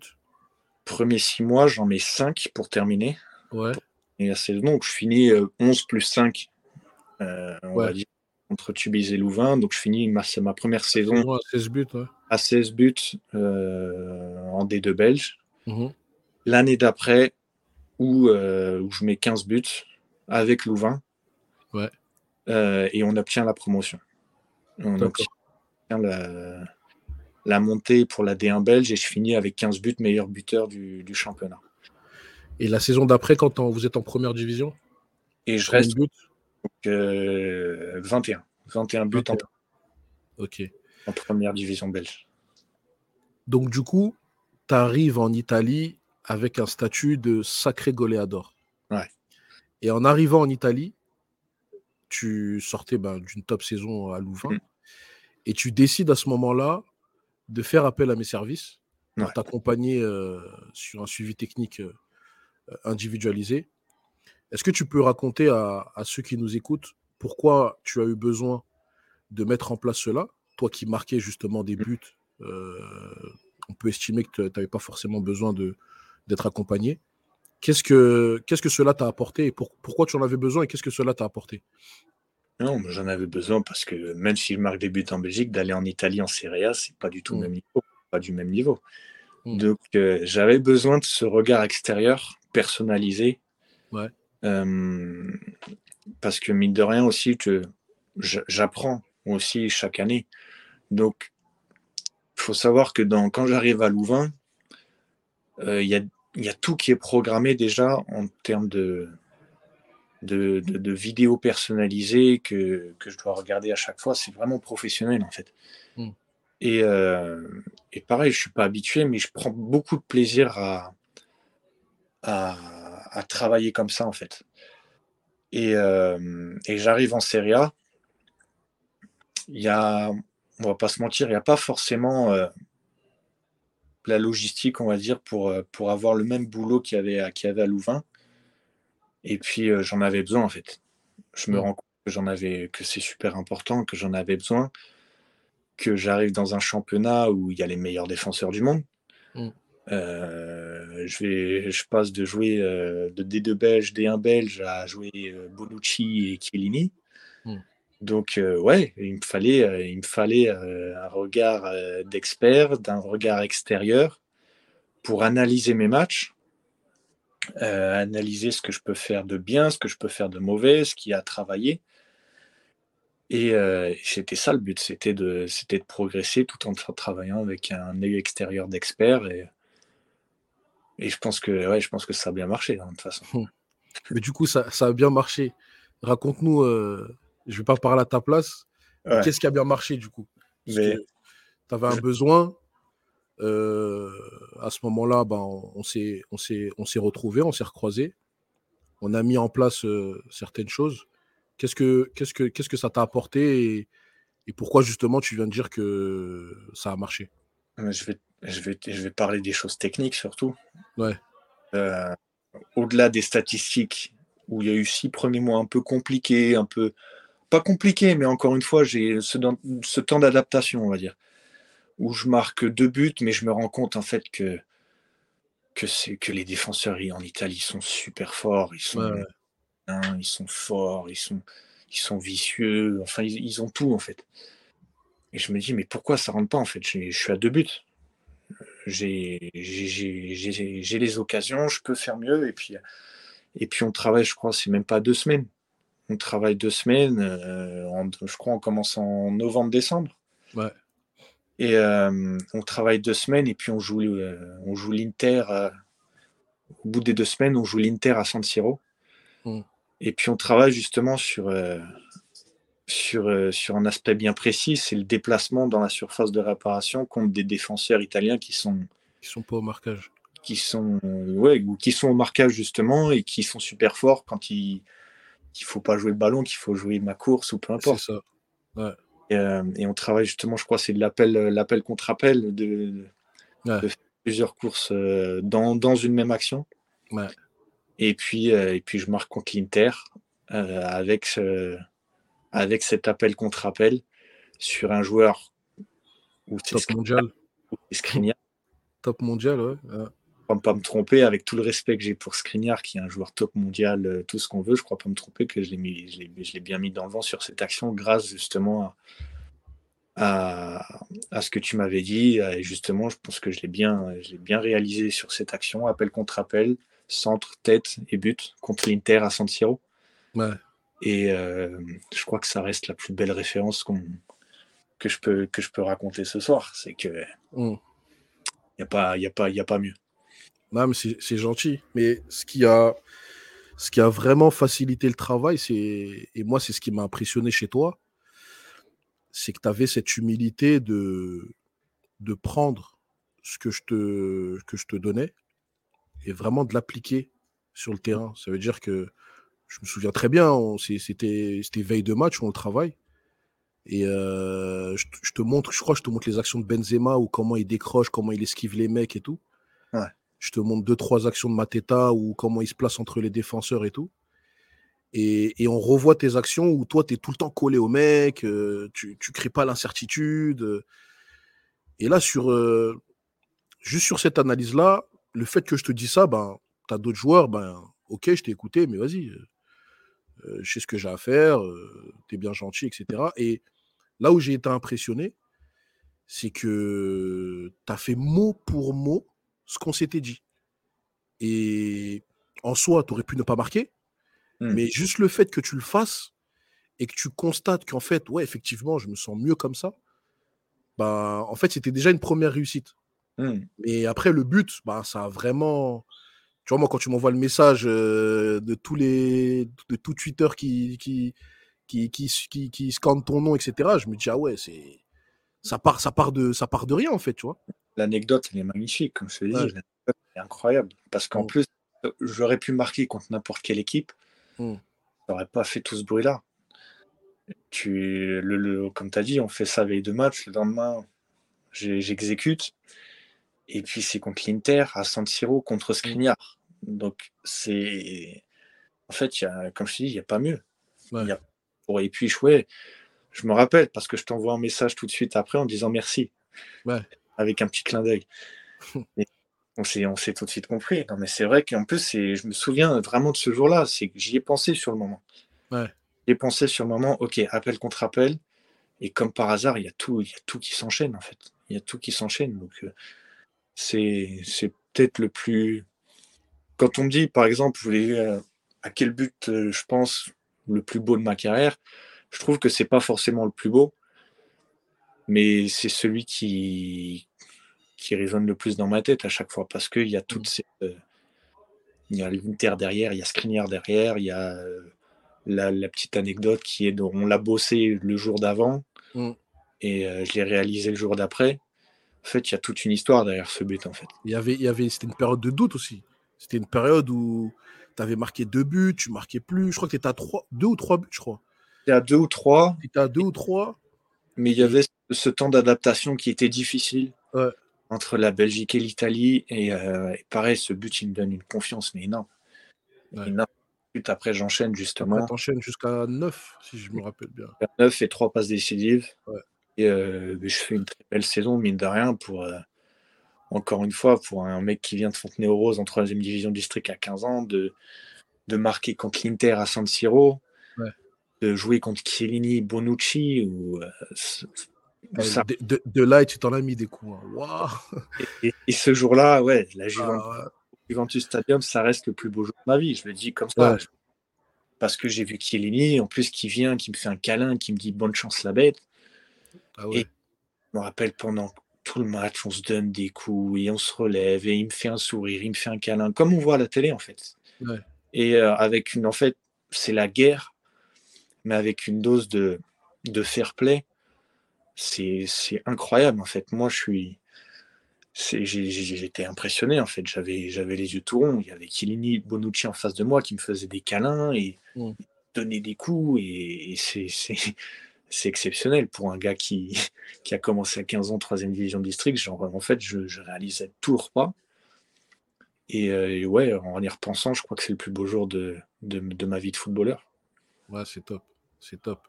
Premier six mois, j'en mets 5 pour terminer. Ouais. Et la saison, donc je finis 11 plus 5, euh, on va dire, entre Tubize et Louvain. Donc je finis ma, ma première saison à 16 buts, à 16 buts euh, en D2 belge. Mmh L'année d'après, où, euh, où, je mets 15 buts avec Louvain. Ouais. Euh, et on obtient la promotion. On obtient la, la, montée pour la D1 belge et je finis avec 15 buts, meilleur buteur du, du championnat. Et la saison d'après, quand on, vous êtes en première division? Et je reste buts? Donc, 21. 21 buts En, ok. en première division belge. Donc, du coup, tu arrives en Italie avec un statut de sacré goléador. Ouais. Et en arrivant en Italie, tu sortais ben, d'une top saison à Louvain. Mm. Et tu décides à ce moment-là de faire appel à mes services pour ouais. t'accompagner euh, sur un suivi technique euh, individualisé. Est-ce que tu peux raconter à, à, ceux qui nous écoutent pourquoi tu as eu besoin de mettre en place cela, toi qui marquais justement des buts, euh, on peut estimer que tu n'avais pas forcément besoin d'être accompagné. Qu'est-ce que, qu'est-ce que cela t'a apporté et pour, pourquoi tu en avais besoin et qu'est-ce que cela t'a apporté? Non, j'en avais besoin parce que même si je marque des buts en Belgique, d'aller en Italie en Serie A, c'est pas du tout mmh. le même niveau, pas du même niveau. Mmh. Donc euh, j'avais besoin de ce regard extérieur personnalisé. Ouais. Euh, parce que mine de rien aussi, j'apprends aussi chaque année. Donc, il faut savoir que dans, quand j'arrive à Louvain, il euh, y, a, y, a, tout qui est programmé déjà en termes de, de, de, de vidéos personnalisées que, que, je dois regarder à chaque fois. C'est vraiment professionnel en fait. Mm. Et, euh, et, pareil, je ne suis pas habitué, mais je prends beaucoup de plaisir à, à, à travailler comme ça en fait. Et, euh, et j'arrive en Serie A. Il y a, on va pas se mentir, il n'y a pas forcément euh, la logistique, on va dire, pour, euh, pour avoir le même boulot qu'il y avait, qu'il y avait à Louvain. Et puis euh, j'en avais besoin en fait. Je me rends compte que j'en avais, que c'est super important, que j'en avais besoin, que j'arrive dans un championnat où il y a les meilleurs défenseurs du monde. Mm. Euh, je, vais, je passe de jouer euh, de D2 belge, D1 belge à jouer euh, Bonucci et Chiellini. Mm. Donc, euh, ouais, il me fallait, euh, il me fallait un regard d'expert, d'un regard extérieur pour analyser mes matchs, analyser ce que je peux faire de bien, ce que je peux faire de mauvais, ce qui a travaillé. Et c'était ça le but, c'était de, progresser tout en travaillant avec un œil extérieur d'expert. Et, et je pense que, ouais, je pense que ça a bien marché, hein, de toute façon. Hum. Mais du coup, ça, ça a bien marché. Raconte-nous, euh, je ne vais pas parler à ta place, ouais. qu'est-ce qui a bien marché du coup? Mais... Tu avais un besoin. Euh, à ce moment-là, ben, on s'est retrouvés, on s'est recroisés. On a mis en place euh, certaines choses. Qu'est-ce que, qu'est-ce que, qu'est-ce que ça t'a apporté et, et pourquoi justement tu viens de dire que ça a marché? Je vais, je, vais, je vais parler des choses techniques surtout. Ouais. Euh, Au-delà des statistiques, où il y a eu six premiers mois un peu compliqués, un peu. Pas compliqués, mais encore une fois, j'ai ce, ce, temps d'adaptation, on va dire, où je marque deux buts, mais je me rends compte en fait que, que, c'est, que les défenseurs en Italie sont super forts, ils sont, ouais. hein, ils sont forts, ils sont, ils sont vicieux, enfin, ils, ils ont tout en fait. Et je me dis, mais pourquoi ça rentre pas en fait? Je suis à deux buts. J'ai les occasions, je peux faire mieux. Et puis, et puis on travaille, je crois, c'est même pas deux semaines. On travaille deux semaines, euh, en, je crois, on commence en novembre-décembre. Ouais. Et euh, on travaille deux semaines et puis on joue, euh, on joue l'Inter. au bout des deux semaines, on joue l'Inter à San Siro. Mm. Et puis on travaille justement sur, sur, euh, sur un aspect bien précis, c'est le déplacement dans la surface de réparation contre des défenseurs italiens qui sont, Ils sont pas au marquage. qui sont, euh, ouais, ou qui sont au marquage justement et qui sont super forts quand il qu'il faut pas jouer le ballon, qu'il faut jouer ma course ou peu C'est importe. ça. Et, euh, et on travaille justement, je crois, c'est de l'appel, l'appel contre appel de, Ouais. plusieurs courses euh, dans, dans une même action. Ouais. Et puis, euh, et puis je marque contre l'Inter avec, ce- avec cet appel contre appel sur un joueur où Top mondial. Skriniar. Top mondial, ouais. Ouais. Je crois pas me tromper, avec tout le respect que j'ai pour Skriniar, qui est un joueur top mondial, euh, tout ce qu'on veut, je crois pas me tromper que je l'ai mis, je l'ai, je l'ai bien mis dans le vent sur cette action grâce justement à, à, à ce que tu m'avais dit. Et justement, je pense que je l'ai bien, je l'ai bien réalisé sur cette action, appel contre appel, centre, tête et but contre l'Inter à San Siro. Ouais. Et euh, je crois que ça reste la plus belle référence que, je peux, que je peux raconter ce soir. C'est que Mm. il n'y a, pas- y a, pas- y a pas mieux. Non, mais c'est c'est gentil. Mais ce qui a, ce qui a vraiment facilité le travail, c'est et moi, c'est ce qui m'a impressionné chez toi, c'est que tu avais cette humilité de, de prendre ce que je, te, que je te donnais et vraiment de l'appliquer sur le terrain. Ça veut dire que je me souviens très bien, c'était veille de match, on le travaille. Et euh, je, te- je te montre, je crois, que je te montre les actions de Benzema ou comment il décroche, comment il esquive les mecs et tout. Ouais. Je te montre deux, trois actions de Mateta ou comment il se place entre les défenseurs et tout. Et, et on revoit tes actions où toi, tu es tout le temps collé au mec, euh, tu ne crées pas l'incertitude. euh. Et là, sur, euh, juste sur cette analyse-là, le fait que je te dis ça, ben, tu as d'autres joueurs, ben, ok, je t'ai écouté, mais vas-y, je sais ce que j'ai à faire, tu es bien gentil, etc. Et là où j'ai été impressionné, c'est que tu as fait mot pour mot ce qu'on s'était dit. Et en soi, tu aurais pu ne pas marquer, Mm. mais juste le fait que tu le fasses et que tu constates qu'en fait, ouais, effectivement, je me sens mieux comme ça, bah, en fait, c'était déjà une première réussite. Hmm. Et après, le but, bah, ça a vraiment. Tu vois, moi, quand tu m'envoies le message euh, de tous les. de tout Twitter qui. qui qui, qui, qui, qui scanne ton nom, etc. Je me dis, ah ouais, c'est. Ça part, ça, part de, ça part de rien, en fait, tu vois. L'anecdote, elle est magnifique, comme je te dit. Ouais. L'anecdote est incroyable. Parce qu'en Mm. plus, j'aurais pu marquer contre n'importe quelle équipe. Mm. J'aurais pas fait tout ce bruit-là. Tu, le, le- comme tu as dit, on fait ça veille de match. Le lendemain, j'exécute. Et puis, c'est contre l'Inter, à San Siro, contre Skriniar. Donc, c'est. En fait, y a, comme je te dis, il n'y a pas mieux. Ouais. Y a- Et puis, ouais, je me rappelle, parce que je t'envoie un message tout de suite après en disant merci. Ouais. Avec un petit clin d'œil. On s'est, on s'est tout de suite compris. Non, mais c'est vrai qu'en plus, c'est, je me souviens vraiment de ce jour-là. C'est que j'y ai pensé sur le moment. Ouais. J'y ai pensé sur le moment, ok, appel contre appel. Et comme par hasard, il y a tout, il y a tout qui s'enchaîne, en fait. Il y a tout qui s'enchaîne. Donc, euh, c'est, c'est peut-être le plus. Quand on me dit, par exemple, vous voulez, euh, à quel but euh, je pense le plus beau de ma carrière, je trouve que c'est pas forcément le plus beau, mais c'est celui qui qui résonne le plus dans ma tête à chaque fois parce qu'il y a toute cette, euh, il y a l'Inter derrière, il y a Skriniar derrière, il y a la, la petite anecdote qui est dont on l'a bossé le jour d'avant Mm. et euh, je l'ai réalisé le jour d'après. En fait, il y a toute une histoire derrière ce but en fait. Il y avait, il y avait, c'était une période de doute aussi. C'était une période où tu avais marqué deux buts, tu marquais plus. Je crois que tu étais à trois, deux ou trois buts, je crois. Y a deux ou trois, Tu étais à deux ou trois. mais il y avait ce temps d'adaptation qui était difficile Ouais. entre la Belgique et l'Italie. Et, euh, et pareil, ce but, il me donne une confiance, mais énorme. Ouais. Énorme. Ensuite, après, j'enchaîne justement. Après, t'enchaînes jusqu'à neuf, si je me rappelle bien. 9 et 3 passes décisives. Ouais. Et euh, je fais une très belle saison, mine de rien, pour, euh, encore une fois, pour un mec qui vient de Fontenay-aux-Roses en 3 division district à 15 ans, de, de marquer contre l'Inter à San Siro, Ouais. de jouer contre Chiellini, Bonucci. Ou, euh, ça- De, de, de là, tu t'en as mis des coups. hein. Et, et ce jour-là, ouais, la Juventus, Ah, Juventus Stadium, ça reste le plus beau jour de ma vie. Je le dis comme ça. Ouais. Parce que j'ai vu Chiellini, en plus, qui vient, qui me fait un câlin, qui me dit bonne chance la bête. Ah ouais. Je me rappelle pendant tout le match, on se donne des coups et on se relève et il me fait un sourire, il me fait un câlin, comme on voit à la télé en fait. Et euh, avec une, en fait, c'est la guerre, mais avec une dose de, de fair play. C'est incroyable en fait. Moi, je suis, j'étais impressionné en fait. J'avais, les yeux tout ronds. Il y avait Kilini Bonucci en face de moi qui me faisait des câlins et donnait des coups. Et, c'est, c'est exceptionnel pour un gars qui, qui a commencé à 15 ans, 3ème division district. Genre, en fait, je, je réalisais tout le repas. Euh, et, ouais, en y repensant, je crois que c'est le plus beau jour de, de, de ma vie de footballeur. Ouais, c'est top. C'est top.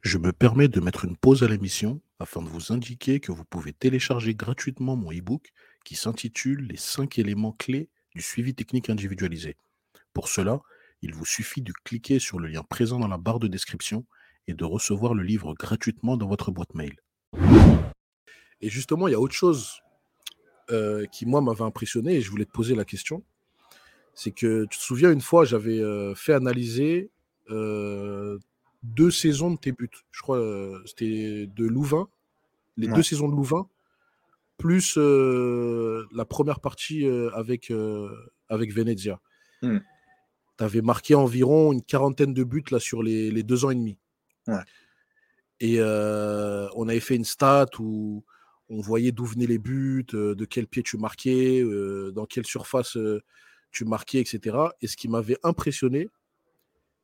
Je me permets de mettre une pause à l'émission afin de vous indiquer que vous pouvez télécharger gratuitement mon e-book qui s'intitule Les 5 éléments clés du suivi technique individualisé. Pour cela, il vous suffit de cliquer sur le lien présent dans la barre de description et de recevoir le livre gratuitement dans votre boîte mail. Et justement, il y a autre chose euh, qui, moi, m'avait impressionné et je voulais te poser la question. C'est que tu te souviens, une fois, j'avais euh, fait analyser euh, deux saisons de tes buts. Je crois c'était de Louvain, les deux saisons de Louvain, plus la première partie avec, avec Venezia. Hmm. Tu avais marqué environ une quarantaine de buts là, sur les, les deux ans et demi. Et on avait fait une stat où on voyait d'où venaient les buts, de quel pied tu marquais, dans quelle surface tu marquais, etc. Et ce qui m'avait impressionné,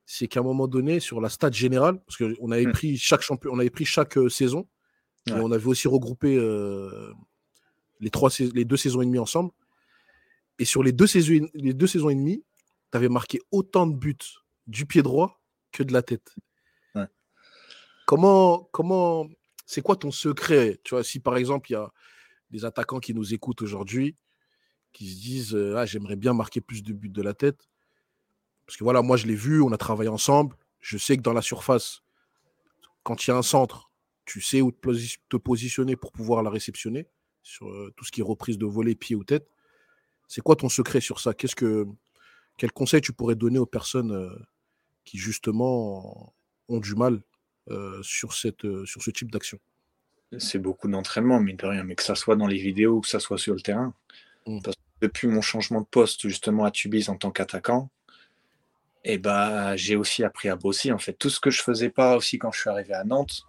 c'est qu'à un moment donné, sur la stat générale, parce qu'on avait mmh. pris chaque champion, on avait pris chaque saison, et on avait aussi regroupé les, trois, les deux saisons et demie ensemble. Et sur les deux saisons, les deux saisons et demie, tu avais marqué autant de buts du pied droit que de la tête. Comment, c'est quoi ton secret? Tu vois, si par exemple, il y a des attaquants qui nous écoutent aujourd'hui, qui se disent ah, j'aimerais bien marquer plus de buts de la tête. Parce que voilà, moi je l'ai vu, on a travaillé ensemble. Je sais que dans la surface, quand il y a un centre, tu sais où te positionner pour pouvoir la réceptionner sur tout ce qui est reprise de volet, pied ou tête. C'est quoi ton secret sur ça? Qu'est-ce que quel conseil tu pourrais donner aux personnes qui justement ont du mal sur, cette, euh, sur ce type d'action C'est beaucoup d'entraînement, mais de rien, mais que ça soit dans les vidéos ou que ça soit sur le terrain. Mmh. depuis mon changement de poste justement à Tubize en tant qu'attaquant, et eh ben, j'ai aussi appris à bosser. En fait, tout ce que je faisais pas aussi quand je suis arrivé à Nantes,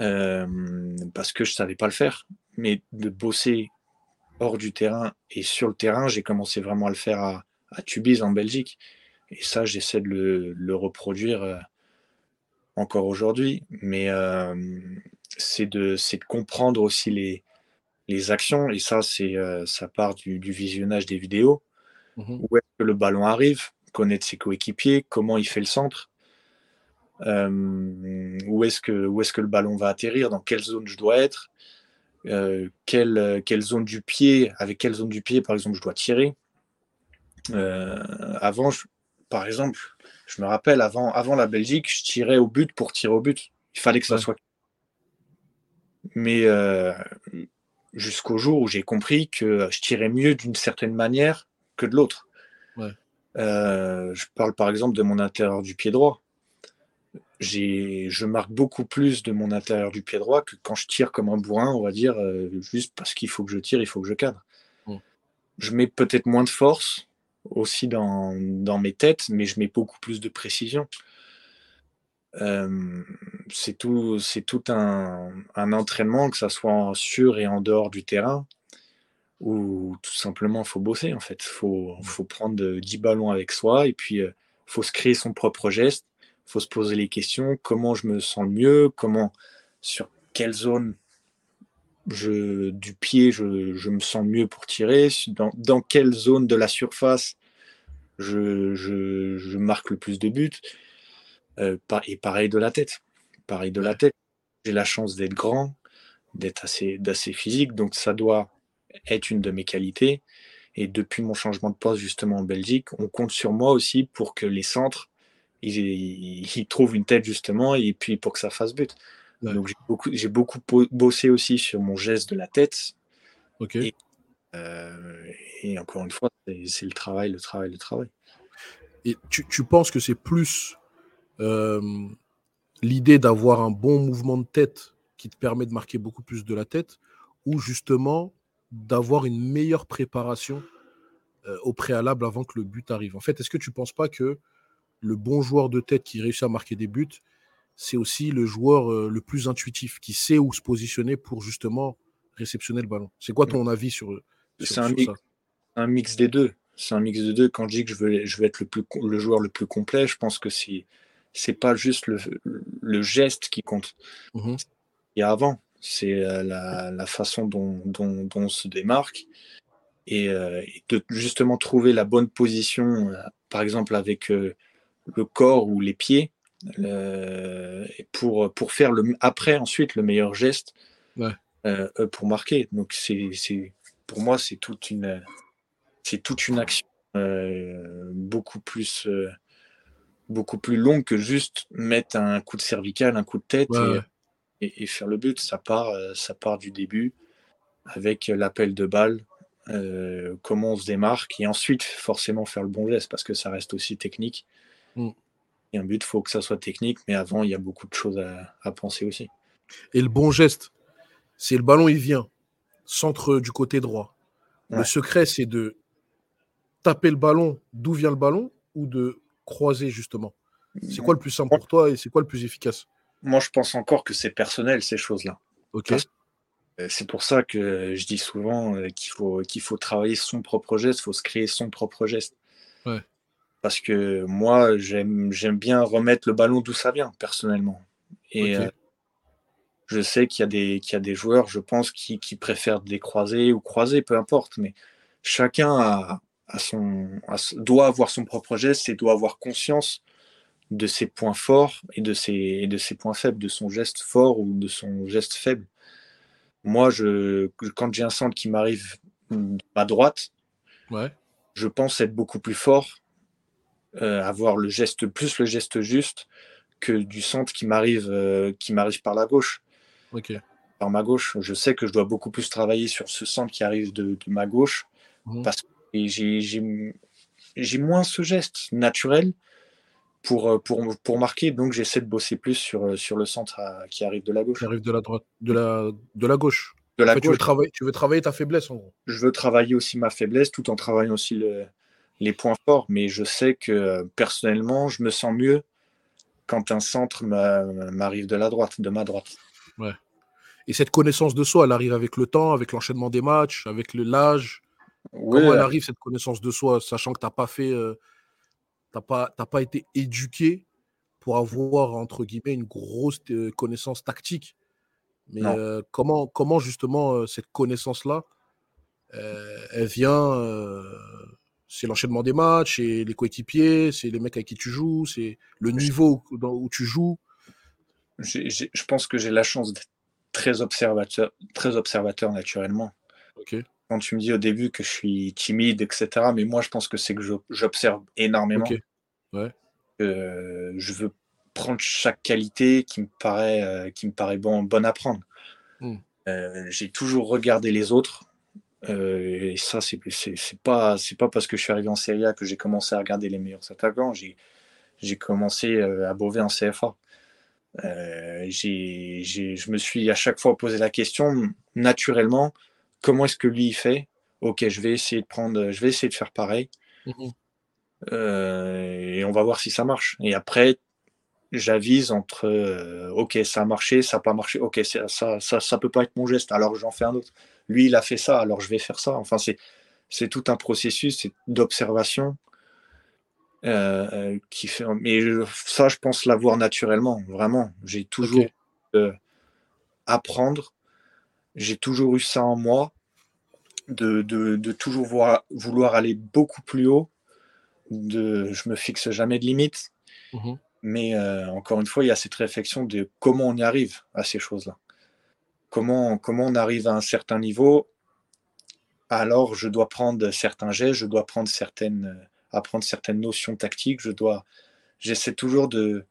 euh, parce que je savais pas le faire, mais de bosser hors du terrain et sur le terrain, j'ai commencé vraiment à le faire à, à Tubize en Belgique. Et ça, j'essaie de le, le reproduire encore aujourd'hui, mais euh, c'est de, de, comprendre aussi les, les actions, et ça, c'est euh, ça part du, visionnage des vidéos. Mmh où est-ce que le ballon arrive, connaître ses coéquipiers, comment il fait le centre, euh, où est-ce que, où est que le ballon va atterrir, dans quelle zone je dois être, quelle, quelle zone du pied, avec quelle zone du pied, par exemple, je dois tirer? avant, par exemple, je me rappelle, avant, avant la Belgique, je tirais au but pour tirer au but. Il fallait que ça soit. Mais euh, jusqu'au jour où j'ai compris que je tirais mieux d'une certaine manière que de l'autre. Euh, je parle par exemple de mon intérieur du pied droit. Je marque beaucoup plus de mon intérieur du pied droit que quand je tire comme un bourrin, on va dire, euh, juste parce qu'il faut que je tire, il faut que je cadre. Je mets peut-être moins de force, aussi dans, dans, mes têtes, mais je mets beaucoup plus de précision. Euh, c'est tout, c'est tout un, un, entraînement, que ça soit sur et en dehors du terrain, où tout simplement il faut bosser en fait. Il faut, faut, prendre 10 ballons avec soi et puis il euh, faut se créer son propre geste. Il faut se poser les questions comment je me sens mieux, comment, sur quelle zone je, du pied, je, me sens mieux pour tirer, dans, quelle zone de la surface je, je, marque le plus de buts? Euh, et pareil de la tête. Pareil de la tête. J'ai la chance d'être grand, d'être assez, physique, donc ça doit être une de mes qualités. Et depuis mon changement de poste justement en Belgique, on compte sur moi aussi pour que les centres, ils trouvent une tête justement, et puis pour que ça fasse but. Donc j'ai beaucoup, j'ai beaucoup bossé aussi sur mon geste de la tête. Ok. Et, euh, et encore une fois, c'est le travail, le travail, le travail. Et tu, tu penses que c'est plus euh, l'idée d'avoir un bon mouvement de tête qui te permet de marquer beaucoup plus de la tête ou justement d'avoir une meilleure préparation euh, au préalable avant que le but arrive? En fait, est-ce que tu ne penses pas que le bon joueur de tête qui réussit à marquer des buts, c'est aussi le joueur euh, le plus intuitif, qui sait où se positionner pour justement réceptionner le ballon C'est quoi ton avis sur, sur, un, mix, un mix des deux. C'est un mix de deux. Quand je dis que je veux, je veux être le, plus, le joueur le plus complet, je pense que c'est c'est pas juste le, le, geste qui compte. Mmh Il y a avant, c'est euh, la, la, façon dont, dont, dont, on se démarque et, euh, de justement trouver la bonne position, par exemple avec le corps ou les pieds, pour, pour faire le, après ensuite le meilleur geste pour marquer. Donc c'est pour moi c'est toute une c'est toute une action beaucoup plus beaucoup plus longue que juste mettre un coup de cervical, un coup de tête et, faire le but. Ça part, euh, ça part du début avec l'appel de balle, euh, comment on se démarque et ensuite forcément faire le bon geste parce que ça reste aussi technique. Mm. Et un but, il faut que ça soit technique, mais avant, il y a beaucoup de choses à, penser aussi. Et le bon geste, c'est le ballon, il vient, centre du côté droit. Le secret, c'est de taper le ballon d'où vient le ballon ou de croiser justement? C'est quoi le plus simple pour toi et c'est quoi le plus efficace? Moi, je pense encore que c'est personnel ces choses-là. Ok. Euh, c'est pour ça que je dis souvent euh, qu'il faut, qu'il faut travailler son propre geste, il faut se créer son propre geste. Parce que moi, j'aime, bien remettre le ballon d'où ça vient, personnellement. Et euh, je sais qu'il y, a des, qu'il y a des joueurs, je pense, qui, qui préfèrent décroiser ou croiser, peu importe. Mais chacun a, son, doit avoir son propre geste et doit avoir conscience de ses points forts et de ses, de ses points faibles, de son geste fort ou de son geste faible. Moi, je, quand j'ai un centre qui m'arrive à droite, ouais. je pense être beaucoup plus fort, euh, avoir le geste plus le geste juste que du centre qui m'arrive euh, qui m'arrive par la gauche. Par ma gauche, je sais que je dois beaucoup plus travailler sur ce centre qui arrive de, ma gauche mmh. parce que j'ai moins ce geste naturel pour, euh, pour, pour marquer. Donc, j'essaie de bosser plus sur, sur le centre qui arrive de la gauche. Qui arrive de la droite, de la, de la gauche. De la Tu, veux travailler, tu veux travailler ta faiblesse, en gros. Je veux travailler aussi ma faiblesse tout en travaillant aussi le, les points forts. Mais je sais que personnellement, je me sens mieux quand un centre m'arrive de la droite, de ma droite. Ouais. Et cette connaissance de soi, elle arrive avec le temps, avec l'enchaînement des matchs, avec l'âge? Comment elle arrive cette connaissance de soi, sachant que tu n'as pas fait, euh, pas, pas été éduqué pour avoir entre guillemets une grosse euh, connaissance tactique? Mais euh, comment, comment justement cette connaissance-là, elle vient, c'est l'enchaînement des matchs, c'est les coéquipiers, c'est les mecs avec qui tu joues, c'est le niveau où, où tu joues. je pense que j'ai la chance d'être très observateur, très observateur naturellement. Quand tu me dis au début que je suis timide, etc. Mais moi, je pense que c'est que j'observe énormément. je veux prendre chaque qualité qui me paraît, euh, qui me paraît bon, bonne à prendre. Hmm. Euh, j'ai toujours regardé les autres. Euh, et ça, c'est pas, pas parce que je suis arrivé en Serie A que j'ai commencé à regarder les meilleurs attaquants. J'ai commencé à Beauvais en CFA. je me suis à chaque fois posé la question naturellement comment est-ce que lui il fait? Ok, je vais essayer de prendre, je vais essayer de faire pareil. Mmh euh, et on va voir si ça marche. Et après, j'avise entre euh, ok, ça a marché, ça n'a pas marché, ok, ça, ça, ça, peut pas être mon geste, alors j'en fais un autre. Lui, il a fait ça, alors je vais faire ça. Enfin, c'est, tout un processus d'observation euh, qui fait. Mais ça, je pense l'avoir naturellement, vraiment. J'ai toujours apprendre j'ai toujours eu ça en moi, de, de, toujours voir, vouloir aller beaucoup plus haut. De, je me fixe jamais de limites. Mhm. Mais euh, encore une fois, il y a cette réflexion de comment on y arrive à ces choses-là. Comment, comment on arrive à un certain niveau. Alors, je dois prendre certains gestes, je dois prendre certaines, apprendre certaines notions tactiques. Je dois, j'essaie toujours de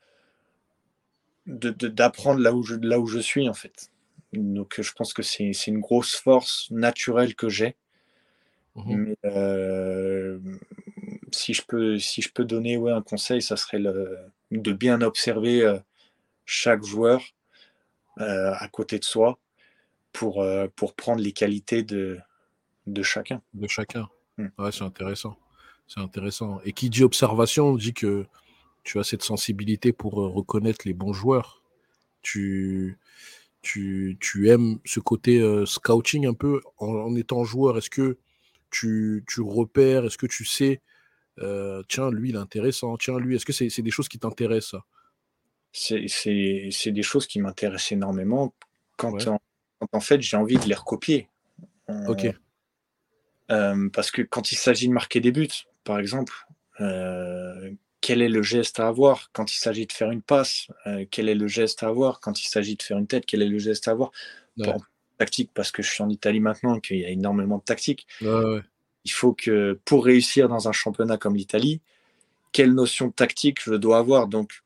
d'apprendre là où je là où je suis en fait. Donc je pense que c'est une grosse force naturelle que j'ai. Mmh euh, si, je peux, si je peux donner un conseil, ça serait le, de bien observer euh, chaque joueur à côté de soi pour, pour prendre les qualités de, de chacun. De chacun. Mm. Ouais, c'est intéressant. C'est intéressant. Et qui dit observation dit que tu as cette sensibilité pour reconnaître les bons joueurs. Tu, tu, tu aimes ce côté scouting un peu en, étant joueur. Est-ce que tu, tu repères, est-ce que tu sais, tiens, lui, il est intéressant, tiens, lui, est-ce que c'est des choses qui t'intéressent? C'est des choses qui m'intéressent énormément quand, en, en, fait j'ai envie de les recopier. Ok. parce que quand il s'agit de marquer des buts, par exemple, quel est le geste à avoir quand il s'agit de faire une passe euh, Quel est le geste à avoir quand il s'agit de faire une tête Quel est le geste à avoir Tactique, parce que je suis en Italie maintenant, qu'il y a énormément de tactique. Il faut que pour réussir dans un championnat comme l'Italie, quelle notion de tactique je dois avoir? Donc,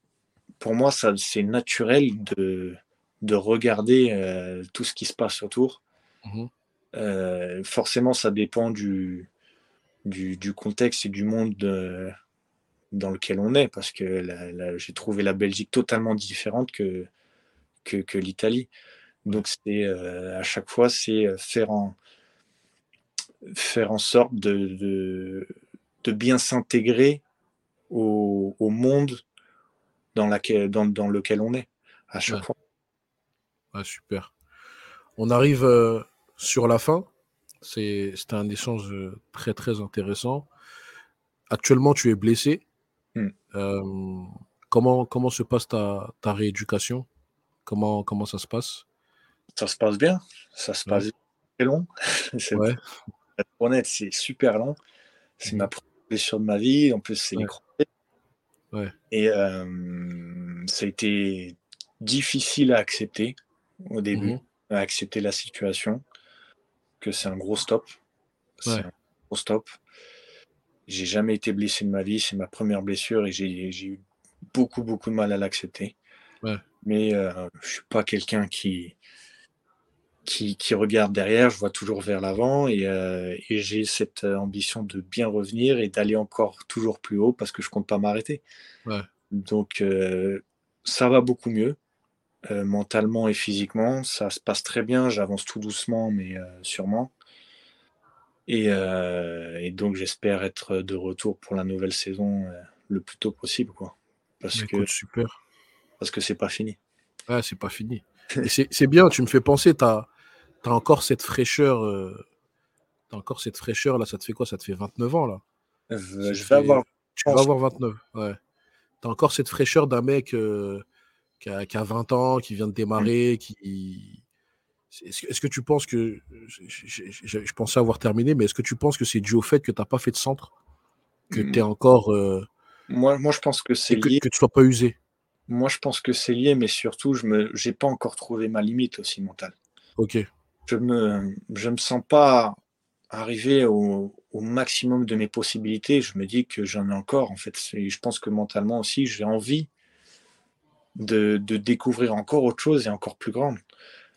pour moi, ça, c'est naturel de, de regarder euh, tout ce qui se passe autour. Mmh euh, forcément, ça dépend du, du, du, contexte et du monde dans lequel on est, parce que j'ai trouvé la Belgique totalement différente que, que, l'Italie. Donc c'est euh, à chaque fois, c'est euh, faire en, faire en sorte de, de, bien s'intégrer au, monde dans, laquelle, dans, dans, lequel on est, à chaque fois. Super. On arrive euh, sur la fin. C'était un échange très très intéressant. Actuellement, tu es blessé. Mmh. comment, comment se passe ta, ta rééducation? Comment, comment ça se passe? Ça se passe bien. Ça se passe très long. c'est ouais. honnête, c'est super long. C'est mmh. ma première blessure de ma vie. En plus, c'est ouais. Et ça a été difficile à accepter au début, mmh à accepter la situation, que c'est un gros stop. C'est un gros stop. J'ai jamais été blessé de ma vie, c'est ma première blessure et j'ai eu beaucoup, beaucoup de mal à l'accepter. Mais euh, je suis pas quelqu'un qui, qui, qui, regarde derrière, je vois toujours vers l'avant et, euh, et j'ai cette euh, ambition de bien revenir et d'aller encore toujours plus haut parce que je compte pas m'arrêter. Donc euh, ça va beaucoup mieux, euh, mentalement et physiquement, ça se passe très bien, j'avance tout doucement mais sûrement. Euh, et, donc j'espère être de retour pour la nouvelle saison euh, le plus tôt possible, quoi. Parce que super. Parce que c'est pas fini. Ouais, c'est pas fini. c'est bien, tu me fais penser, tu as, encore cette fraîcheur. Euh, as encore cette fraîcheur là, ça te fait quoi? Ça te fait 29 ans là? Je vais avoir. Tu vas avoir 29, ouais. Tu as encore cette fraîcheur d'un mec qui a, qui, a, 20 ans, qui vient de démarrer, qui, est-ce que tu penses que. Je, pensais avoir terminé, mais est-ce que tu penses que c'est dû au fait que tu n'as pas fait de centre? Que tu es mmh. encore. Euh, moi, moi, je pense que c'est lié. Que, tu ne sois pas usé? Moi, je pense que c'est lié, mais surtout, je n'ai me... pas encore trouvé ma limite aussi mentale. Ok. Je me, je me sens pas arrivé au, maximum de mes possibilités. Je me dis que j'en ai encore, en fait. Je pense que mentalement aussi, j'ai envie de, de, découvrir encore autre chose et encore plus grande.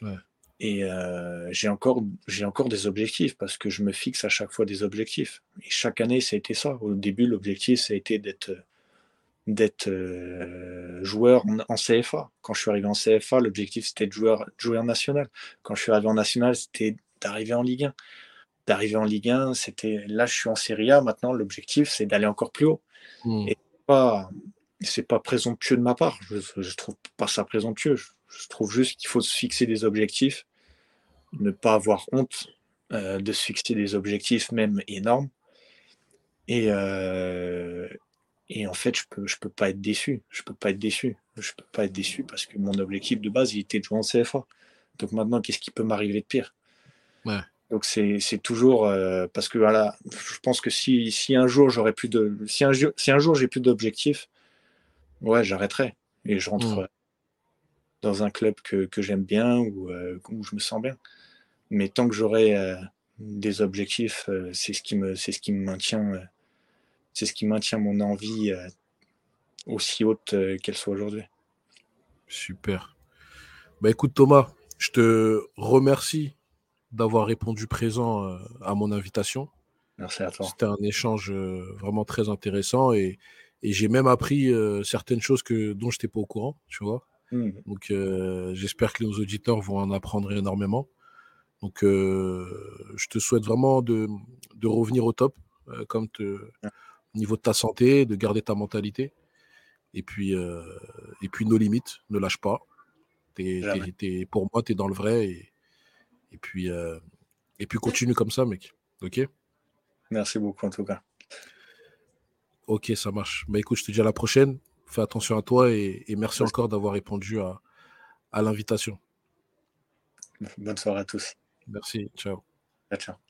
Ouais. Et euh, j'ai encore, j'ai encore des objectifs parce que je me fixe à chaque fois des objectifs. Et chaque année, ça a été ça. Au début, l'objectif, ça a été d'être, d'être euh, joueur en, CFA. Quand je suis arrivé en CFA, l'objectif, c'était de jouer, jouer en national. Quand je suis arrivé en national, c'était d'arriver en Ligue 1. D'arriver en Ligue 1, c'était là, je suis en Serie A. Maintenant, l'objectif, c'est d'aller encore plus haut. Mmh. Et pas, c'est pas présomptueux de ma part. Je, je trouve pas ça présomptueux. Je trouve juste qu'il faut se fixer des objectifs, ne pas avoir honte euh, de se fixer des objectifs même énormes. Et, euh, et en fait, je peux, je peux pas être déçu. Je peux pas être déçu. Je peux pas être déçu parce que mon objectif de base, il était de jouer en CFA. Donc maintenant, qu'est-ce qui peut m'arriver de pire? Donc c'est toujours euh, parce que voilà, je pense que si, si un jour j'aurais plus de, si un, si un jour j'ai plus d'objectifs, ouais, j'arrêterai et je rentre mmh dans un club que, que j'aime bien ou euh, où je me sens bien. Mais tant que j'aurai euh, des objectifs, euh, c'est ce qui me, c'est ce qui me maintient, c'est ce qui maintient mon envie aussi haute qu'elle soit aujourd'hui. Super. Bah écoute Thomas, je te remercie d'avoir répondu présent à mon invitation. Merci à toi. C'était un échange vraiment très intéressant et, et j'ai même appris certaines choses que, dont je n'étais pas au courant, tu vois. Mmh. Donc, euh, j'espère que nos auditeurs vont en apprendre énormément. Donc, euh, je te souhaite vraiment de, revenir au top, euh, comme au niveau de ta santé, de garder ta mentalité. Et puis, et puis nos limites, ne lâche pas. pour moi, tu es dans le vrai. Et, et puis, et puis, continue comme ça, mec. OK? Merci beaucoup, en tout cas. Ok, ça marche. Bah écoute, je te dis à la prochaine. Fais attention à toi et, merci encore d'avoir répondu à, à l'invitation. Bonne soirée à tous. Merci. Ciao. Ciao. ciao.